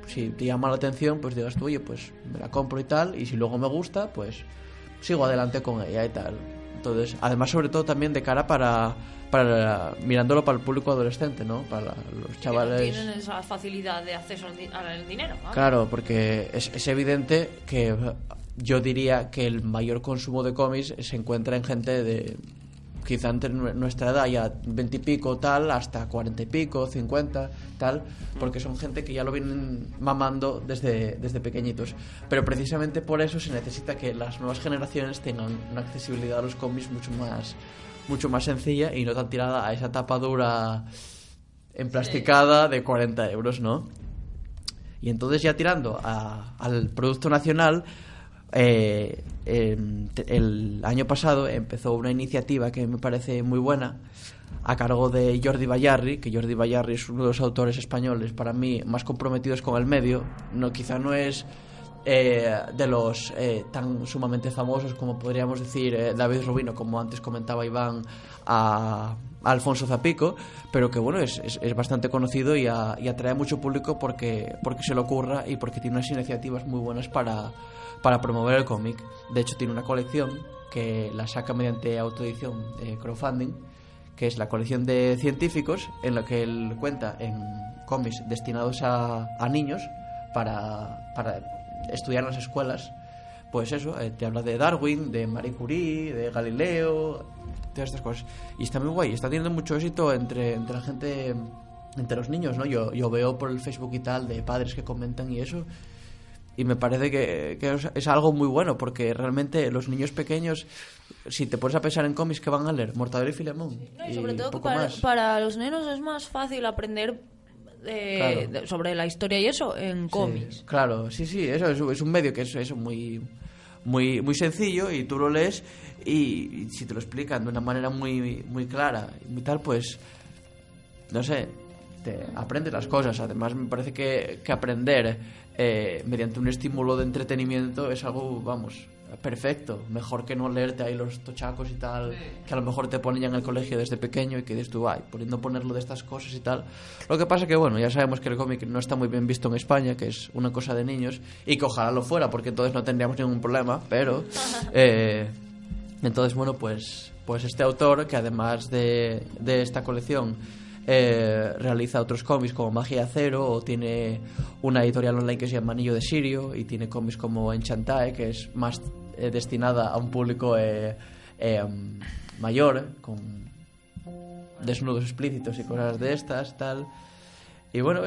si te llama la atención pues digas tú oye pues me la compro y tal y si luego me gusta pues sigo adelante con ella y tal entonces además sobre todo también de cara para para mirándolo para el público adolescente no para los Que no chavales tienen esa facilidad de acceso al, di- al dinero. vamos. Claro, porque es, es evidente que yo diría que el mayor consumo de cómics se encuentra en gente de quizá entre nue- nuestra edad ya veintipico tal hasta cuarenta y pico, cincuenta tal, porque son gente que ya lo vienen mamando desde, desde pequeñitos. Pero precisamente por eso se necesita que las nuevas generaciones tengan una accesibilidad a los cómics mucho más mucho más sencilla y no tan tirada a esa tapa dura emplasticada de 40 euros, ¿no? Y entonces ya tirando a- al producto nacional, eh, em, el año pasado empezó una iniciativa que me parece muy buena a cargo de Jordi Bayarri, que Jordi Bayarri es uno de los autores españoles para mí más comprometidos con el medio. No, quizá no es eh, de los eh, tan sumamente famosos como podríamos decir David Rubino, como antes comentaba Iván, a Alfonso Zapico, pero que bueno, es, es, bastante conocido y, a- atrae mucho público porque, porque se le ocurra y porque tiene unas iniciativas muy buenas para, para promover el cómic. De hecho, tiene una colección que la saca mediante autoedición eh, crowdfunding, que es la colección de científicos, en la que él cuenta en cómics destinados a, a niños para, para estudiar en las escuelas. Pues eso, eh, te habla de Darwin, de Marie Curie, de Galileo, todas estas cosas. Y está muy guay, está teniendo mucho éxito entre, entre la gente, entre los niños, ¿no? Yo, yo veo por el Facebook y tal de padres que comentan y eso. Y me parece que, que es, es algo muy bueno, porque realmente los niños pequeños, si te pones a pensar en cómics que van a leer, Mortadelo y Filemón, No, y sobre todo que para, más. para los nenos es más fácil aprender eh, Claro. de- sobre la historia y eso en cómics. Sí, claro, sí, sí, eso es, es un medio que es eso muy muy muy sencillo y tú lo lees y, si te lo explican de una manera muy muy clara y tal, pues no sé, te aprendes las cosas. Además, me parece que, que aprender eh, mediante un estímulo de entretenimiento es algo, vamos, perfecto. Mejor que no leerte ahí los tochacos y tal, que a lo mejor te ponen ya en el colegio desde pequeño y que dices tú, ay, poniendo ponerlo de estas cosas y tal. Lo que pasa que, bueno, ya sabemos que el cómic no está muy bien visto en España, que es una cosa de niños, y que ojalá lo fuera, porque entonces no tendríamos ningún problema, pero... [LAUGHS] eh, entonces, bueno, pues, pues este autor, que además de, de esta colección eh, realiza otros cómics como Magia Cero, o tiene una editorial online que se llama Anillo de Sirio, y tiene cómics como Enchantae, que es más eh, destinada a un público eh, eh, mayor, con desnudos explícitos y cosas de estas, tal. Y bueno,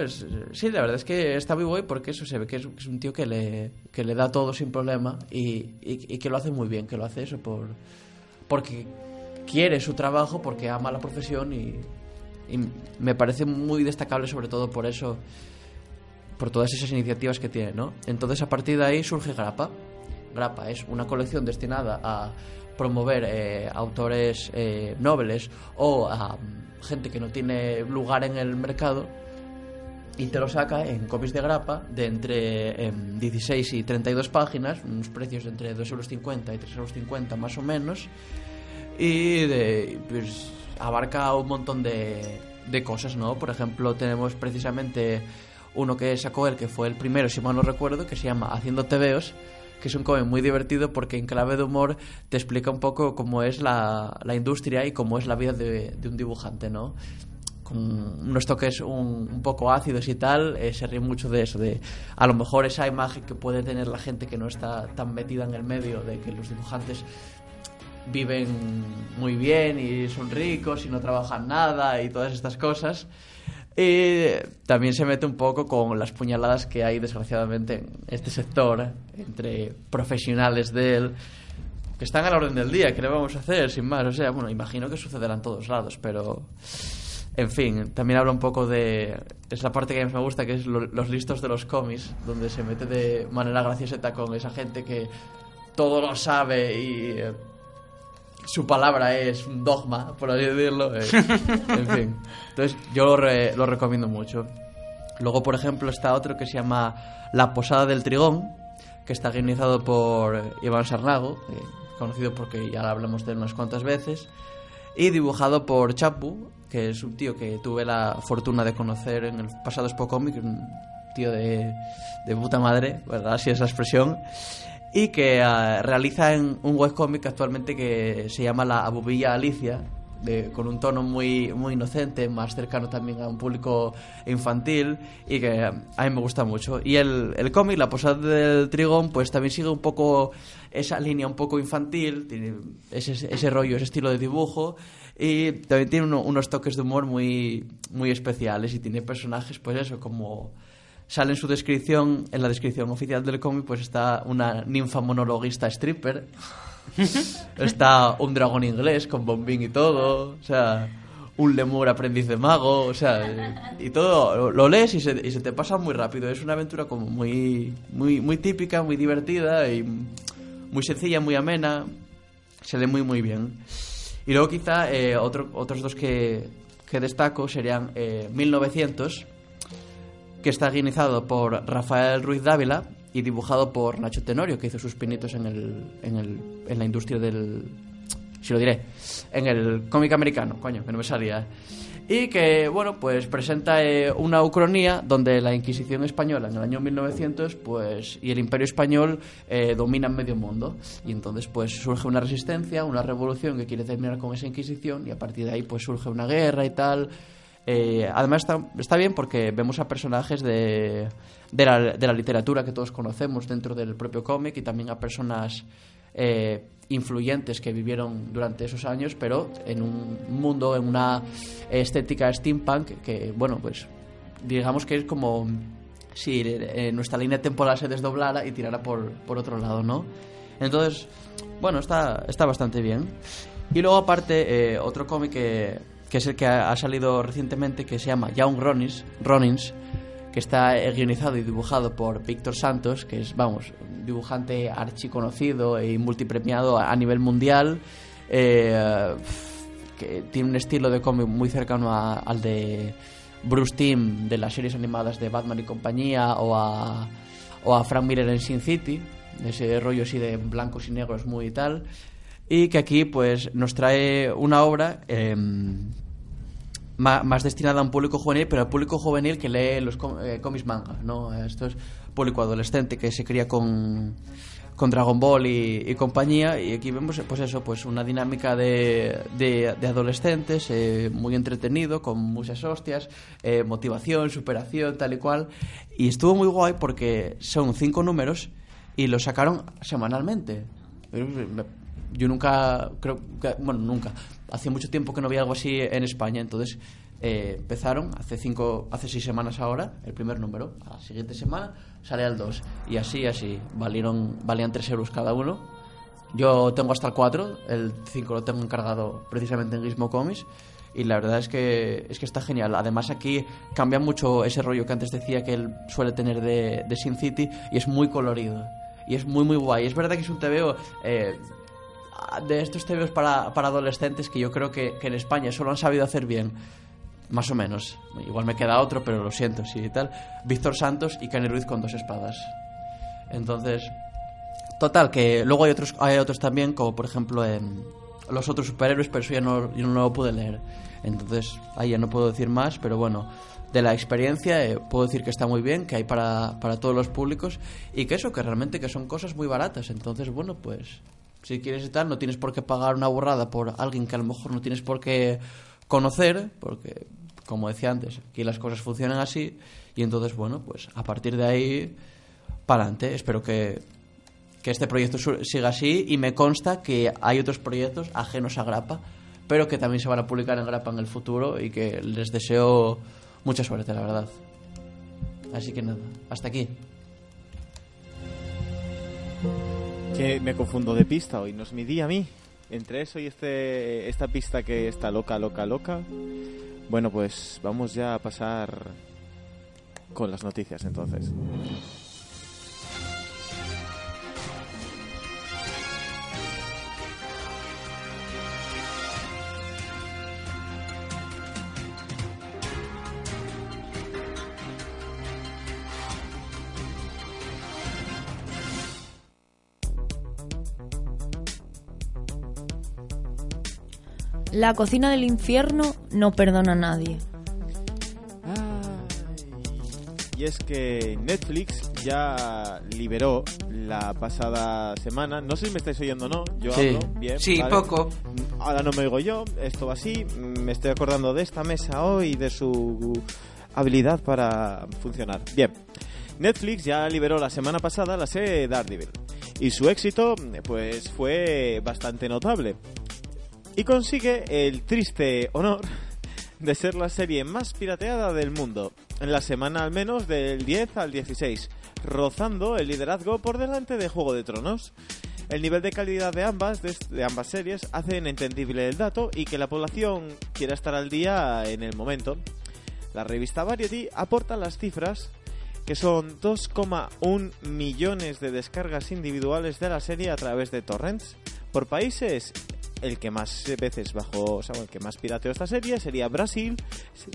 sí, la verdad es que está muy guay porque eso se ve que es, un tío que le, que le da todo sin problema y, y- y que lo hace muy bien, que lo hace eso por porque quiere su trabajo, porque ama la profesión y, y me parece muy destacable sobre todo por eso, por todas esas iniciativas que tiene, ¿no? Entonces a partir de ahí surge Grapa. Grapa es una colección destinada a promover eh, autores eh, nobles o a mm, gente que no tiene lugar en el mercado y te lo saca en cómics de grapa de entre em, 16 y 32 páginas, unos precios de entre 2,50 euros y 3,50 euros más o menos, y pues, abarca un montón de, de cosas, ¿no? Por ejemplo, tenemos precisamente uno que sacó él, que fue el primero, si mal no recuerdo, que se llama Haciendo Tebeos, que un cómic muy divertido porque en clave de humor te explica un poco cómo es la, la industria y cómo es la vida de, de un dibujante, ¿no? con unos toques un, un poco ácidos y tal, eh, se ríe mucho de eso, de a lo mejor esa imagen que puede tener la gente que no está tan metida en el medio, de que los dibujantes viven muy bien y son ricos y no trabajan nada y todas estas cosas. Y también se mete un poco con las puñaladas que hay, desgraciadamente, en este sector, entre profesionales de él, que están a la orden del día, ¿qué le vamos a hacer? Sin más, o sea, bueno, imagino que sucederá en todos lados, pero... En fin, también habla un poco de... Es la parte que más me gusta, que es lo- los listos de los cómics, donde se mete de manera gracioseta con esa gente que todo lo sabe y su palabra es un dogma, por así decirlo. eh, [LAUGHS] en fin, entonces yo lo, re- lo recomiendo mucho. Luego, por ejemplo, está otro que se llama La Posada del Trigón, que está guionizado por eh, Iván Sarnago, eh, conocido porque ya lo hablamos de él unas cuantas veces, y dibujado por Chapu, que es un tío que tuve la fortuna de conocer en el pasado Expo Comic, un tío de, de puta madre, ¿verdad? Así es la expresión, y que ah, realiza en un webcomic actualmente que se llama La Abubilla Alicia, con un tono muy, muy inocente, más cercano también a un público infantil y que a mí me gusta mucho. Y el, el cómic, La Posada del Trigón, pues también sigue un poco esa línea un poco infantil, tiene ese, ese rollo, ese estilo de dibujo y también tiene uno- unos toques de humor muy, muy especiales y tiene personajes, pues eso, como sale en su descripción, en la descripción oficial del cómic, pues está una ninfa monologuista stripper, [LAUGHS] está un dragón inglés con bombín y todo, o sea, un lemur aprendiz de mago, o sea, y todo lo, lo lees y se, y se te pasa muy rápido. Es una aventura como muy, muy, muy típica, muy divertida y muy sencilla, muy amena. Se lee muy, muy bien. Y luego quizá eh, otro, otros dos que, que destaco serían eh, 1900, que está guionizado por Rafael Ruiz Dávila, y dibujado por Nacho Tenorio, que hizo sus pinitos en, el, en, el, en la industria del... Si lo diré, en el cómic americano, coño, que no me salía. Y que, bueno, pues presenta eh, una ucronía donde la Inquisición española en el año 1900, pues, y el Imperio español eh, dominan medio mundo. Y entonces, pues, surge una resistencia, una revolución que quiere terminar con esa Inquisición y a partir de ahí, pues, surge una guerra y tal. Eh, además está, está bien porque vemos a personajes de, de, la, literatura que todos conocemos dentro del propio cómic y también a personas eh, influyentes que vivieron durante esos años, pero en un mundo, en una estética steampunk que, bueno, pues digamos que es como si eh, nuestra línea temporal se desdoblara y tirara por, por otro lado, ¿no? Entonces, bueno, está, está bastante bien. Y luego aparte, otro cómic que, que es el que ha, salido recientemente, que se llama Young Ronins, Ronins que está eh, guionizado y dibujado por Víctor Santos, que es, vamos, un dibujante archiconocido y multipremiado a, a nivel mundial, eh, que tiene un estilo de cómic muy cercano a- al de Bruce Timm de las series animadas de Batman y compañía o a, o a Frank Miller en Sin City, ese rollo así de blancos y negros muy y tal, y que aquí pues nos trae una obra ma- más destinada a un público juvenil, pero al público juvenil que lee los eh, cómics manga, ¿no? Esto es público adolescente que se cría con, con Dragon Ball y, compañía, y aquí vemos, pues eso, pues una dinámica de, de, adolescentes eh, muy entretenido, con muchas hostias, eh, motivación, superación, tal y cual, y estuvo muy guay porque son cinco números y los sacaron semanalmente. Yo nunca, creo que, bueno, nunca. Hace mucho tiempo que no había algo así en España, entonces eh, empezaron hace cinco, hace seis semanas ahora, el primer número. A la siguiente semana sale al 2. Y así, así. Valieron, valían 3 euros cada uno. Yo tengo hasta el 4, el 5 lo tengo encargado precisamente en Gizmo Comics. Y la verdad es que, es que está genial. Además, aquí cambia mucho ese rollo que antes decía que él suele tener de, de Sin City y es muy colorido. Y es muy, muy guay. Es verdad que es un TVO eh, de estos TVOs para, para adolescentes que yo creo que, en España solo han sabido hacer bien. Más o menos. Igual me queda otro, pero lo siento, sí y tal. Víctor Santos y Kenny Ruiz con dos espadas. Entonces, total, que luego hay otros, hay otros también, como por ejemplo en los otros superhéroes, pero eso ya no, yo no lo pude leer. Entonces, ahí ya no puedo decir más, pero bueno, de la experiencia eh, puedo decir que está muy bien, que hay para, para todos los públicos y que eso, que realmente que son cosas muy baratas. Entonces, bueno, pues si quieres y tal, no tienes por qué pagar una burrada por alguien que a lo mejor no tienes por qué conocer, porque, como decía antes, aquí las cosas funcionan así y entonces, bueno, pues a partir de ahí, para adelante. Espero que, que este proyecto siga así y me consta que hay otros proyectos ajenos a Grapa, pero que también se van a publicar en Grapa en el futuro y que les deseo mucha suerte, la verdad. Así que nada, hasta aquí. Que me confundo de pista hoy, nos midí a mí. Entre eso y este, esta pista que está loca, loca, loca. Bueno, pues vamos ya a pasar con las noticias entonces. La cocina del infierno no perdona a nadie. Y es que Netflix ya liberó la pasada semana. No sé si me estáis oyendo o no. Yo Sí. hablo bien. Sí, ¿vale? poco. Ahora no me oigo yo. Esto va así. Me estoy acordando de esta mesa hoy y de su habilidad para funcionar. Bien. Netflix ya liberó la semana pasada la serie Daredevil. Y su éxito, pues, fue bastante notable. Y consigue el triste honor de ser la serie más pirateada del mundo, en la semana al menos del 10 al 16, rozando el liderazgo por delante de Juego de Tronos. El nivel de calidad de ambas, de, ambas series hacen entendible el dato y que la población quiera estar al día en el momento. La revista Variety aporta las cifras que son 2,1 millones de descargas individuales de la serie a través de torrents. Por países, el que más veces bajó, o sea, el que más pirateó esta serie sería Brasil,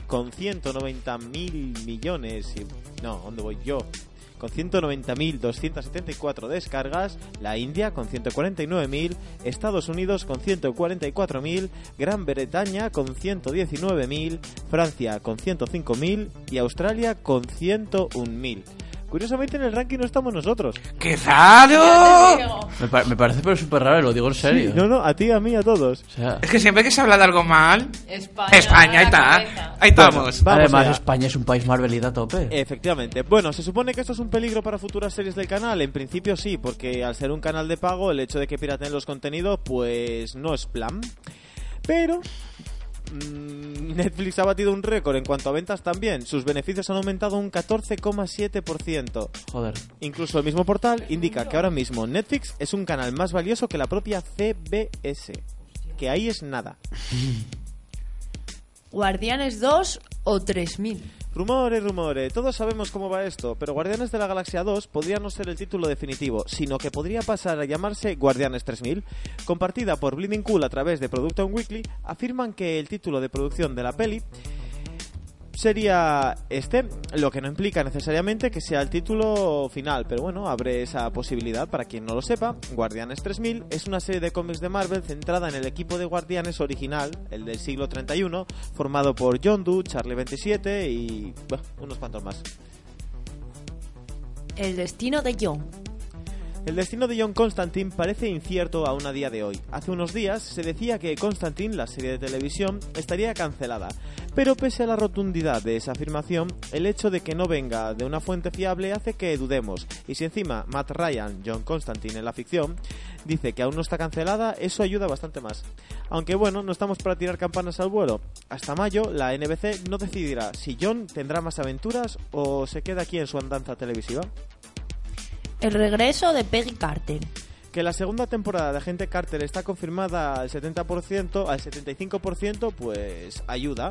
con 190 mil millones. Y, no, ¿dónde voy yo? Con 190.274 descargas, la India con 149.000, Estados Unidos con 144.000, Gran Bretaña con 119.000, Francia con 105.000 y Australia con 101.000. Curiosamente en el ranking no estamos nosotros. ¡Qué raro! Me, pa- me parece pero súper raro, lo digo en serio. Sí, no, no, a ti, a mí, a todos. O sea, Es que siempre que se habla de algo mal... España, España, ahí está. Ahí estamos. vamos además allá. España es un país marvelita a tope. Efectivamente. Bueno, se supone que esto es un peligro para futuras series del canal. En principio sí, porque al ser un canal de pago, el hecho de que pirateen los contenidos, pues no es plan. Pero Netflix ha batido un récord en cuanto a ventas también. Sus beneficios han aumentado un 14,7%. Joder. Incluso el mismo portal indica que ahora mismo Netflix es un canal más valioso que la propia CBS. Que ahí es nada. [LAUGHS] Guardianes 2 o 3000. Rumores, rumores, todos sabemos cómo va esto, pero Guardianes de la Galaxia 2 podría no ser el título definitivo, sino que podría pasar a llamarse Guardianes 3000. Compartida por Bleeding Cool a través de Production Weekly, afirman que el título de producción de la peli sería este, lo que no implica necesariamente que sea el título final, pero bueno, abre esa posibilidad para quien no lo sepa. Guardianes 3000 es una serie de cómics de Marvel centrada en el equipo de Guardianes original, el del siglo 31, formado por John Doe, Charlie 27 y bueno, unos cuantos más. El destino de John. El destino de John Constantine parece incierto aún a día de hoy. Hace unos días se decía que Constantine, la serie de televisión, estaría cancelada. Pero pese a la rotundidad de esa afirmación, el hecho de que no venga de una fuente fiable hace que dudemos. Y si encima Matt Ryan, John Constantine en la ficción, dice que aún no está cancelada, eso ayuda bastante más. Aunque bueno, no estamos para tirar campanas al vuelo. Hasta mayo, la NBC no decidirá si John tendrá más aventuras o se queda aquí en su andanza televisiva. El regreso de Peggy Carter. Que la segunda temporada de Agente Carter está confirmada al 70%, al 75%, pues ayuda.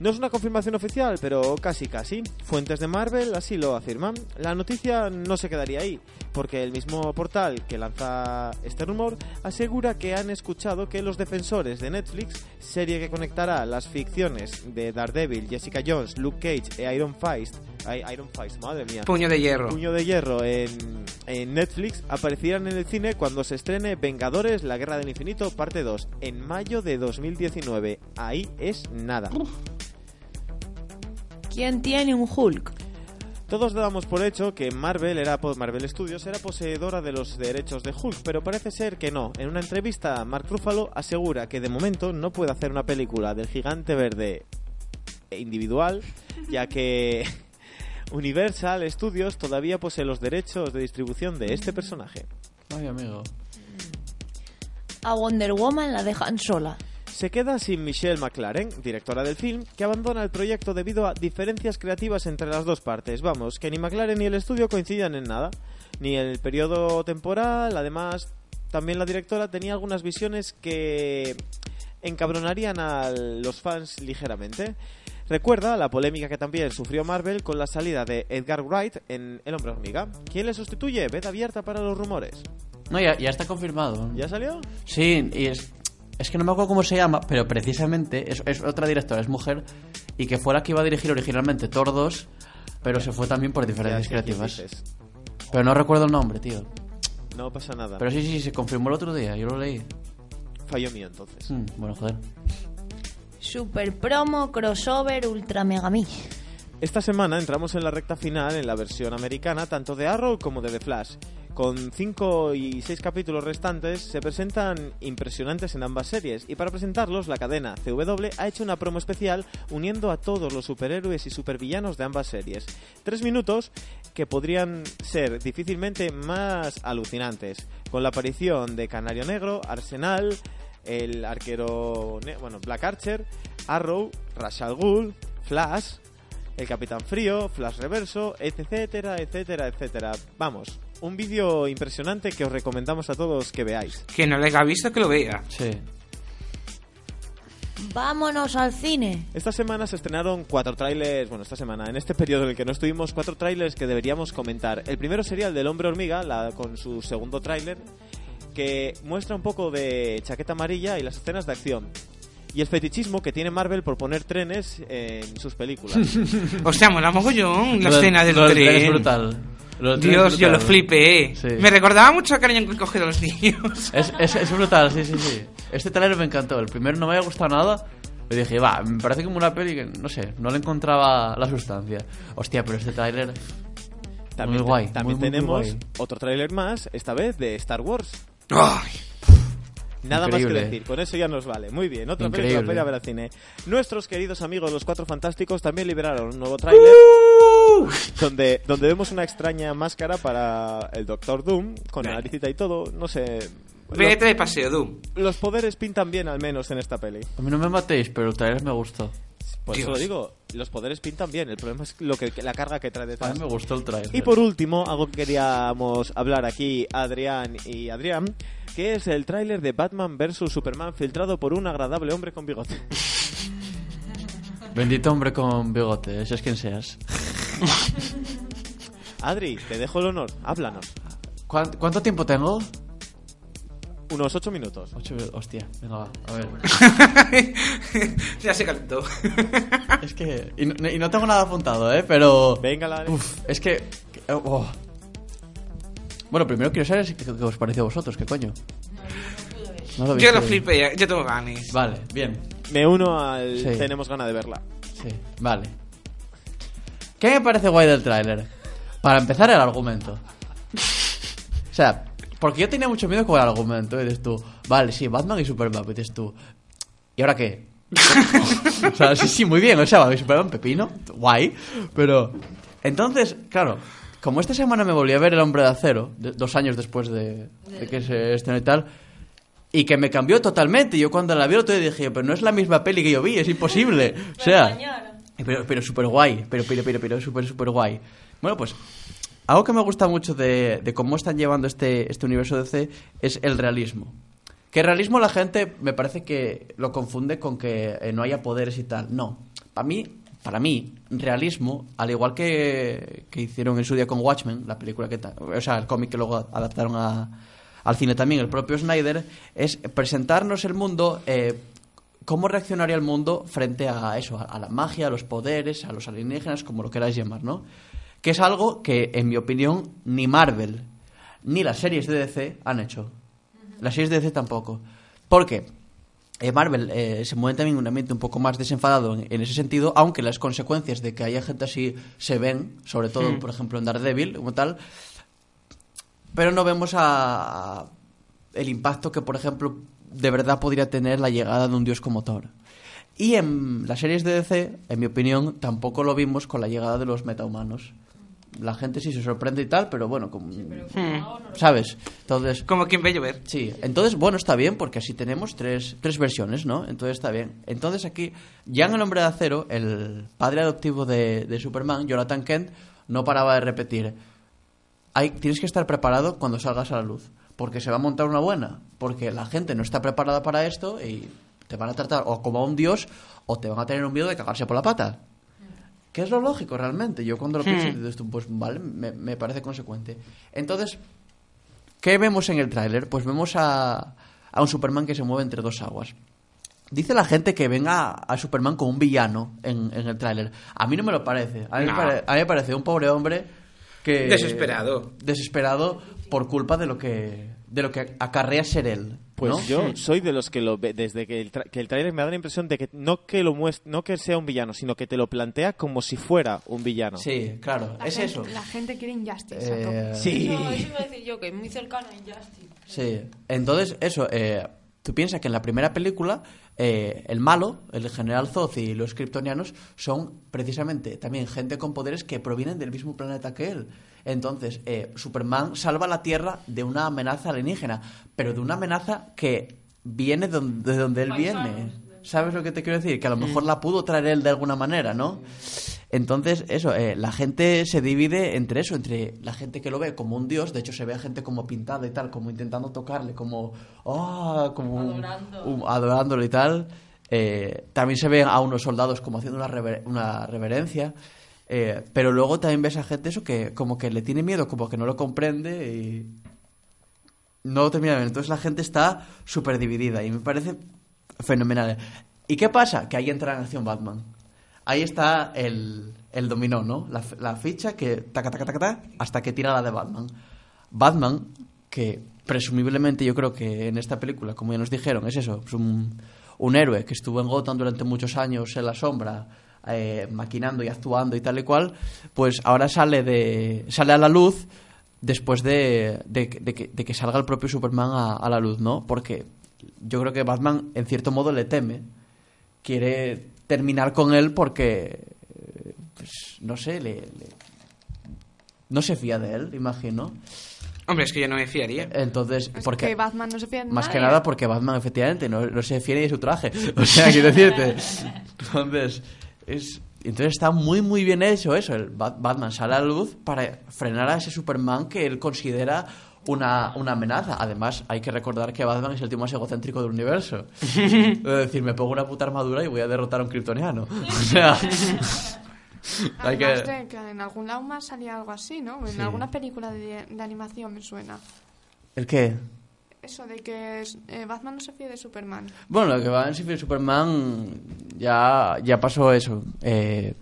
No es una confirmación oficial, pero casi casi. Fuentes de Marvel así lo afirman. La noticia no se quedaría ahí, porque el mismo portal que lanza este rumor asegura que han escuchado que los defensores de Netflix, serie que conectará las ficciones de Daredevil, Jessica Jones, Luke Cage e Iron Fist, Iron Fist, madre mía. Puño de hierro. Puño de Hierro en, en Netflix aparecieran en el cine cuando se estrene Vengadores, la Guerra del Infinito, parte 2, en mayo de 2019. Ahí es nada. ¿Quién tiene un Hulk? Todos dábamos por hecho que Marvel era Marvel Studios era poseedora de los derechos de Hulk, pero parece ser que no. En una entrevista, Mark Ruffalo asegura que de momento no puede hacer una película del gigante verde individual, ya que [LAUGHS] Universal Studios todavía posee los derechos de distribución de este personaje. Ay, amigo. A Wonder Woman la dejan sola. Se queda sin Michelle McLaren, directora del film, que abandona el proyecto debido a diferencias creativas entre las dos partes. Vamos, que ni McLaren ni el estudio coincidían en nada, ni el periodo temporal, además también la directora tenía algunas visiones que encabronarían a los fans ligeramente. Recuerda la polémica que también sufrió Marvel con la salida de Edgar Wright en El Hombre Hormiga. ¿Quién le sustituye? Veda abierta para los rumores. No, ya, ya está confirmado. ¿Ya salió? Sí, y es, es que no me acuerdo cómo se llama, pero precisamente es, es otra directora, es mujer, y que fue la que iba a dirigir originalmente 2, pero se fue también por diferencias Ya creativas. dices. Pero no recuerdo el nombre, tío. No pasa nada. Pero sí, sí, sí, se confirmó el otro día, yo lo leí. Fallo mío entonces. Mm, bueno, joder. Super promo, crossover, ultra mega mí. Esta semana entramos en la recta final en la versión americana tanto de Arrow como de The Flash. Con 5 y 6 capítulos restantes se presentan impresionantes en ambas series y para presentarlos la cadena CW ha hecho una promo especial uniendo a todos los superhéroes y supervillanos de ambas series. Tres minutos que podrían ser difícilmente más alucinantes, con la aparición de Canario Negro, Arsenal, el arquero, bueno, Black Archer, Arrow, Ra's al Ghul, Flash, el Capitán Frío, Flash Reverso, etcétera, etcétera, etcétera. Vamos, un vídeo impresionante que os recomendamos a todos que veáis. Que no lo haya visto, que lo vea. Sí. Vámonos al cine. Esta semana se estrenaron cuatro trailers, bueno, esta semana, en este periodo en el que no estuvimos, cuatro trailers que deberíamos comentar. El primero sería el del Hombre Hormiga, la- con su segundo tráiler, que muestra un poco de chaqueta amarilla y las escenas de acción. Y el fetichismo que tiene Marvel por poner trenes en sus películas. [LAUGHS] O sea, mola mogollón la escena del tren es brutal. Lo Dios, yo lo flipé. Sí. Me recordaba mucho a Cariño que coge de los niños. [LAUGHS] Es, es, es brutal, sí, sí, sí. Este trailer me encantó. El primero no me había gustado nada. Y dije, va, me parece como una peli que, no sé, no le encontraba la sustancia. Hostia, pero este trailer... También, muy guay. también muy, muy, muy tenemos guay. otro tráiler más, esta vez de Star Wars. Ay. Nada Increíble. más que decir, con eso ya nos vale. Muy bien, otra película para ir a ver al cine. Nuestros queridos amigos los Cuatro Fantásticos también liberaron un nuevo tráiler ¡Uh! [LAUGHS] donde, donde vemos una extraña máscara para el Doctor Doom, con la naricita y todo, no sé... Vete de paseo, Doom. Los poderes pintan bien al menos en esta peli. A mí no me matéis, pero el trailer me gustó. Por eso Dios. lo digo, los poderes pintan bien, el problema es lo que, la carga que trae A detrás. mí me gustó el trailer. Y por último, algo que queríamos hablar aquí, Adrián y Adrián, que es el tráiler de Batman vs Superman filtrado por un agradable hombre con bigote. [LAUGHS] Bendito hombre con bigote, seas quien seas. [LAUGHS] Adri, te dejo el honor, háblanos. ¿Cuánto, cuánto tiempo tengo? Unos ocho minutos. Ocho, hostia, venga, va, a ver. [LAUGHS] ya se calentó. [LAUGHS] es que... Y no, y no tengo nada apuntado, ¿eh? Pero... Venga, la... Uf, es que... oh. Bueno, primero quiero saber si- qué, qué os pareció a vosotros, ¿qué coño? No lo Yo lo flipé, yo tengo ganas. Vale, bien. Me uno al... Sí. Tenemos ganas de verla. Sí, vale. ¿Qué me parece guay del tráiler? Para empezar, el argumento. O sea, porque yo tenía mucho miedo con el argumento. Y dices tú, vale, sí, Batman y Superman. Y dices tú, ¿y ahora qué? o sea, sí, sí, muy bien. O sea, Batman y Superman, pepino, guay. Pero, entonces, claro, como esta semana me volví a ver El Hombre de Acero, de- dos años después de, de que se estrenó y tal, y que me cambió totalmente. Yo cuando la vi el otro día dije, pero no es la misma peli que yo vi, es imposible. [LAUGHS] O sea, pero, pero súper guay, pero, pero, pero, pero súper, súper guay. Bueno, pues algo que me gusta mucho de, de cómo están llevando este, este universo DC es el realismo. Que realismo la gente me parece que lo confunde con que eh, no haya poderes y tal. No, para mí, para mí, realismo, al igual que, que hicieron en su día con Watchmen, la película que... O sea, el cómic que luego adaptaron a, al cine también, el propio Snyder, es presentarnos el mundo... eh, cómo reaccionaría el mundo frente a eso, a, la magia, a los poderes, a los alienígenas, como lo queráis llamar, ¿no? Que es algo que, en mi opinión, ni Marvel ni las series de DC han hecho. Las series de DC tampoco. Porque eh, Marvel eh, se mueve también en un ambiente un poco más desenfadado en, en ese sentido, aunque las consecuencias de que haya gente así se ven, sobre todo, Mm. por ejemplo, en Daredevil, como tal, pero no vemos a, a el impacto que, por ejemplo, de verdad podría tener la llegada de un dios como Thor. Y en las series de DC, en mi opinión, tampoco lo vimos con la llegada de los metahumanos. La gente sí se sorprende y tal, pero bueno, como, ¿sabes? Entonces, Como quien ve llover. Sí, entonces, bueno, está bien porque así tenemos tres, tres versiones, ¿no? Entonces está bien. Entonces aquí, ya en El Hombre de Acero, el padre adoptivo de, de Superman, Jonathan Kent, no paraba de repetir, hay, tienes que estar preparado cuando salgas a la luz, porque se va a montar una buena, porque la gente no está preparada para esto y te van a tratar o como a un dios o te van a tener un miedo de cagarse por la pata. Que es lo lógico realmente. Yo cuando lo Hmm. pienso, tú, pues vale, me, me parece consecuente. Entonces, ¿Qué vemos en el tráiler? Pues vemos a, a un Superman que se mueve entre dos aguas. Dice la gente que venga a Superman como un villano en, en el tráiler. A mí no me lo parece. A mí, me No. pare- a mí me parece un pobre hombre que... Desesperado. Desesperado por culpa de lo que, de lo que acarrea ser él. Pues ¿no? yo soy de los que lo ve, desde que el, tra- que el trailer me da la impresión de que no que lo muest- no que sea un villano, sino que te lo plantea como si fuera un villano. Sí, claro, La es gente- eso. La gente quiere Injustice. Eh, a tope. Sí. No, eso iba a decir yo, que es muy cercano a Injustice. Sí, entonces eso, eh, tú piensas que en la primera película eh, el malo, el general Zod y los kryptonianos son precisamente también gente con poderes que provienen del mismo planeta que él. Entonces, eh, Superman salva la Tierra de una amenaza alienígena, pero de una amenaza que viene don- de donde él viene. ¿Sabes lo que te quiero decir? Que a lo mejor la pudo traer él de alguna manera, ¿no? Entonces, eso, eh, la gente se divide entre eso, entre la gente que lo ve como un dios, de hecho se ve a gente como pintada y tal, como intentando tocarle, como, ah, como Adorando. un- adorándolo y tal. Eh, también se ven a unos soldados como haciendo una, rever- una reverencia. Eh, pero luego también ves a gente eso que como que le tiene miedo, como que no lo comprende y... no lo termina ver. Entonces la gente está súper dividida y me parece fenomenal. ¿Y qué pasa? Que ahí entra en acción Batman. Ahí está el, el dominó, ¿no? La, la ficha que taca, taca, taca, taca, hasta que tira la de Batman. Batman, que presumiblemente yo creo que en esta película, como ya nos dijeron, es eso, es un, un héroe que estuvo en Gotham durante muchos años en la sombra, eh, maquinando y actuando y tal y cual, pues ahora sale, de, sale a la luz después de, de, que salga el propio Superman a, a la luz, ¿no? Porque yo creo que Batman en cierto modo le teme, quiere terminar con él porque, pues, no sé, le, le- no se fía de él, imagino. Hombre, es que yo no me fiaría. Entonces, Es porque que Batman no se fía de más que nadie. nada porque Batman efectivamente no, no se fía ni de su traje. [LAUGHS] O sea, quiero decirte. Entonces, es, entonces está muy muy bien hecho eso. El Bat- Batman sale a la luz para frenar a ese Superman que él considera una, una amenaza. Además, hay que recordar que Batman es el tío más egocéntrico del universo. [LAUGHS] es decir, me pongo una puta armadura y voy a derrotar a un kryptoniano. [LAUGHS] O sea, [LAUGHS] hay que... de que en algún lado más salía algo así, ¿no? En Sí. alguna película de, de animación me suena. ¿El qué? Eso de que eh, Batman no se fía de Superman. Bueno, lo que va en Civil Superman ya, ya pasó eso. Eh,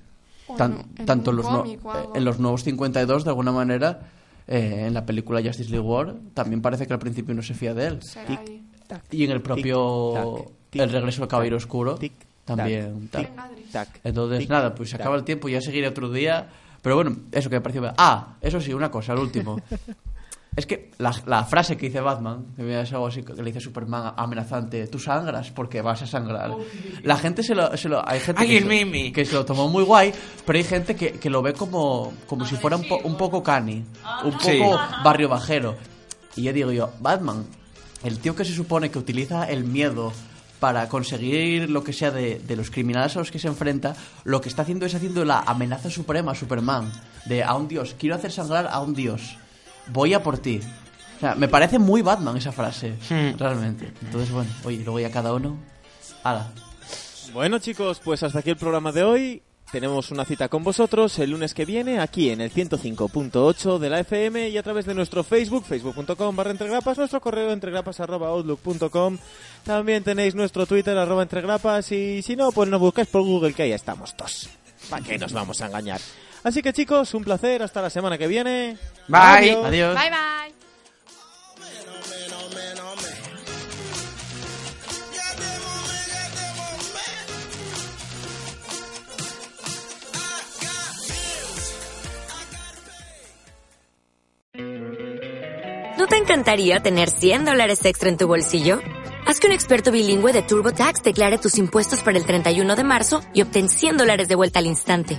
tan- en- en tanto los no- algo. en los nuevos 52, de alguna manera, eh, en la película Justice League War, también parece que al principio no se fía de él. Y en el propio El regreso del Caballero Oscuro, también. tac, tal. tac, Entonces, tic, nada, pues se acaba el tiempo, ya seguiré otro día. Pero bueno, eso que me pareció. Ah, eso sí, una cosa, el último. [LAUGHS] Es que la, la frase que dice Batman, que es algo así que le dice Superman amenazante, tú sangras porque vas a sangrar. La gente se lo... se lo- hay gente Ay, que, el se, meme. que se lo tomó muy guay, pero hay gente que, que lo ve como, como si fuera un, po- un poco cani, un poco Sí. barrio bajero. Y yo digo yo, Batman, el tío que se supone que utiliza el miedo para conseguir lo que sea de, de los criminales a los que se enfrenta, lo que está haciendo es haciendo la amenaza suprema a Superman, de a un dios, quiero hacer sangrar a un dios, voy a por ti. O sea, me parece muy Batman esa frase, realmente. Entonces, bueno, oye, luego ya cada uno... ¡Hala! Bueno chicos, pues hasta aquí el programa de hoy. Tenemos una cita con vosotros el lunes que viene aquí en el 105.8 de la FM y a través de nuestro Facebook, facebook.com barra entregrapas, nuestro correo entregrapas arroba outlook.com. También tenéis nuestro Twitter arroba entregrapas y si no, pues nos buscáis por Google que ahí estamos todos. ¿Para qué nos vamos a engañar? Así que chicos, un placer, hasta la semana que viene. Bye. Adiós. Bye bye. ¿No te encantaría tener 100 dólares extra en tu bolsillo? Haz que un experto bilingüe de TurboTax declare tus impuestos para el 31 de marzo y obtén 100 dólares de vuelta al instante.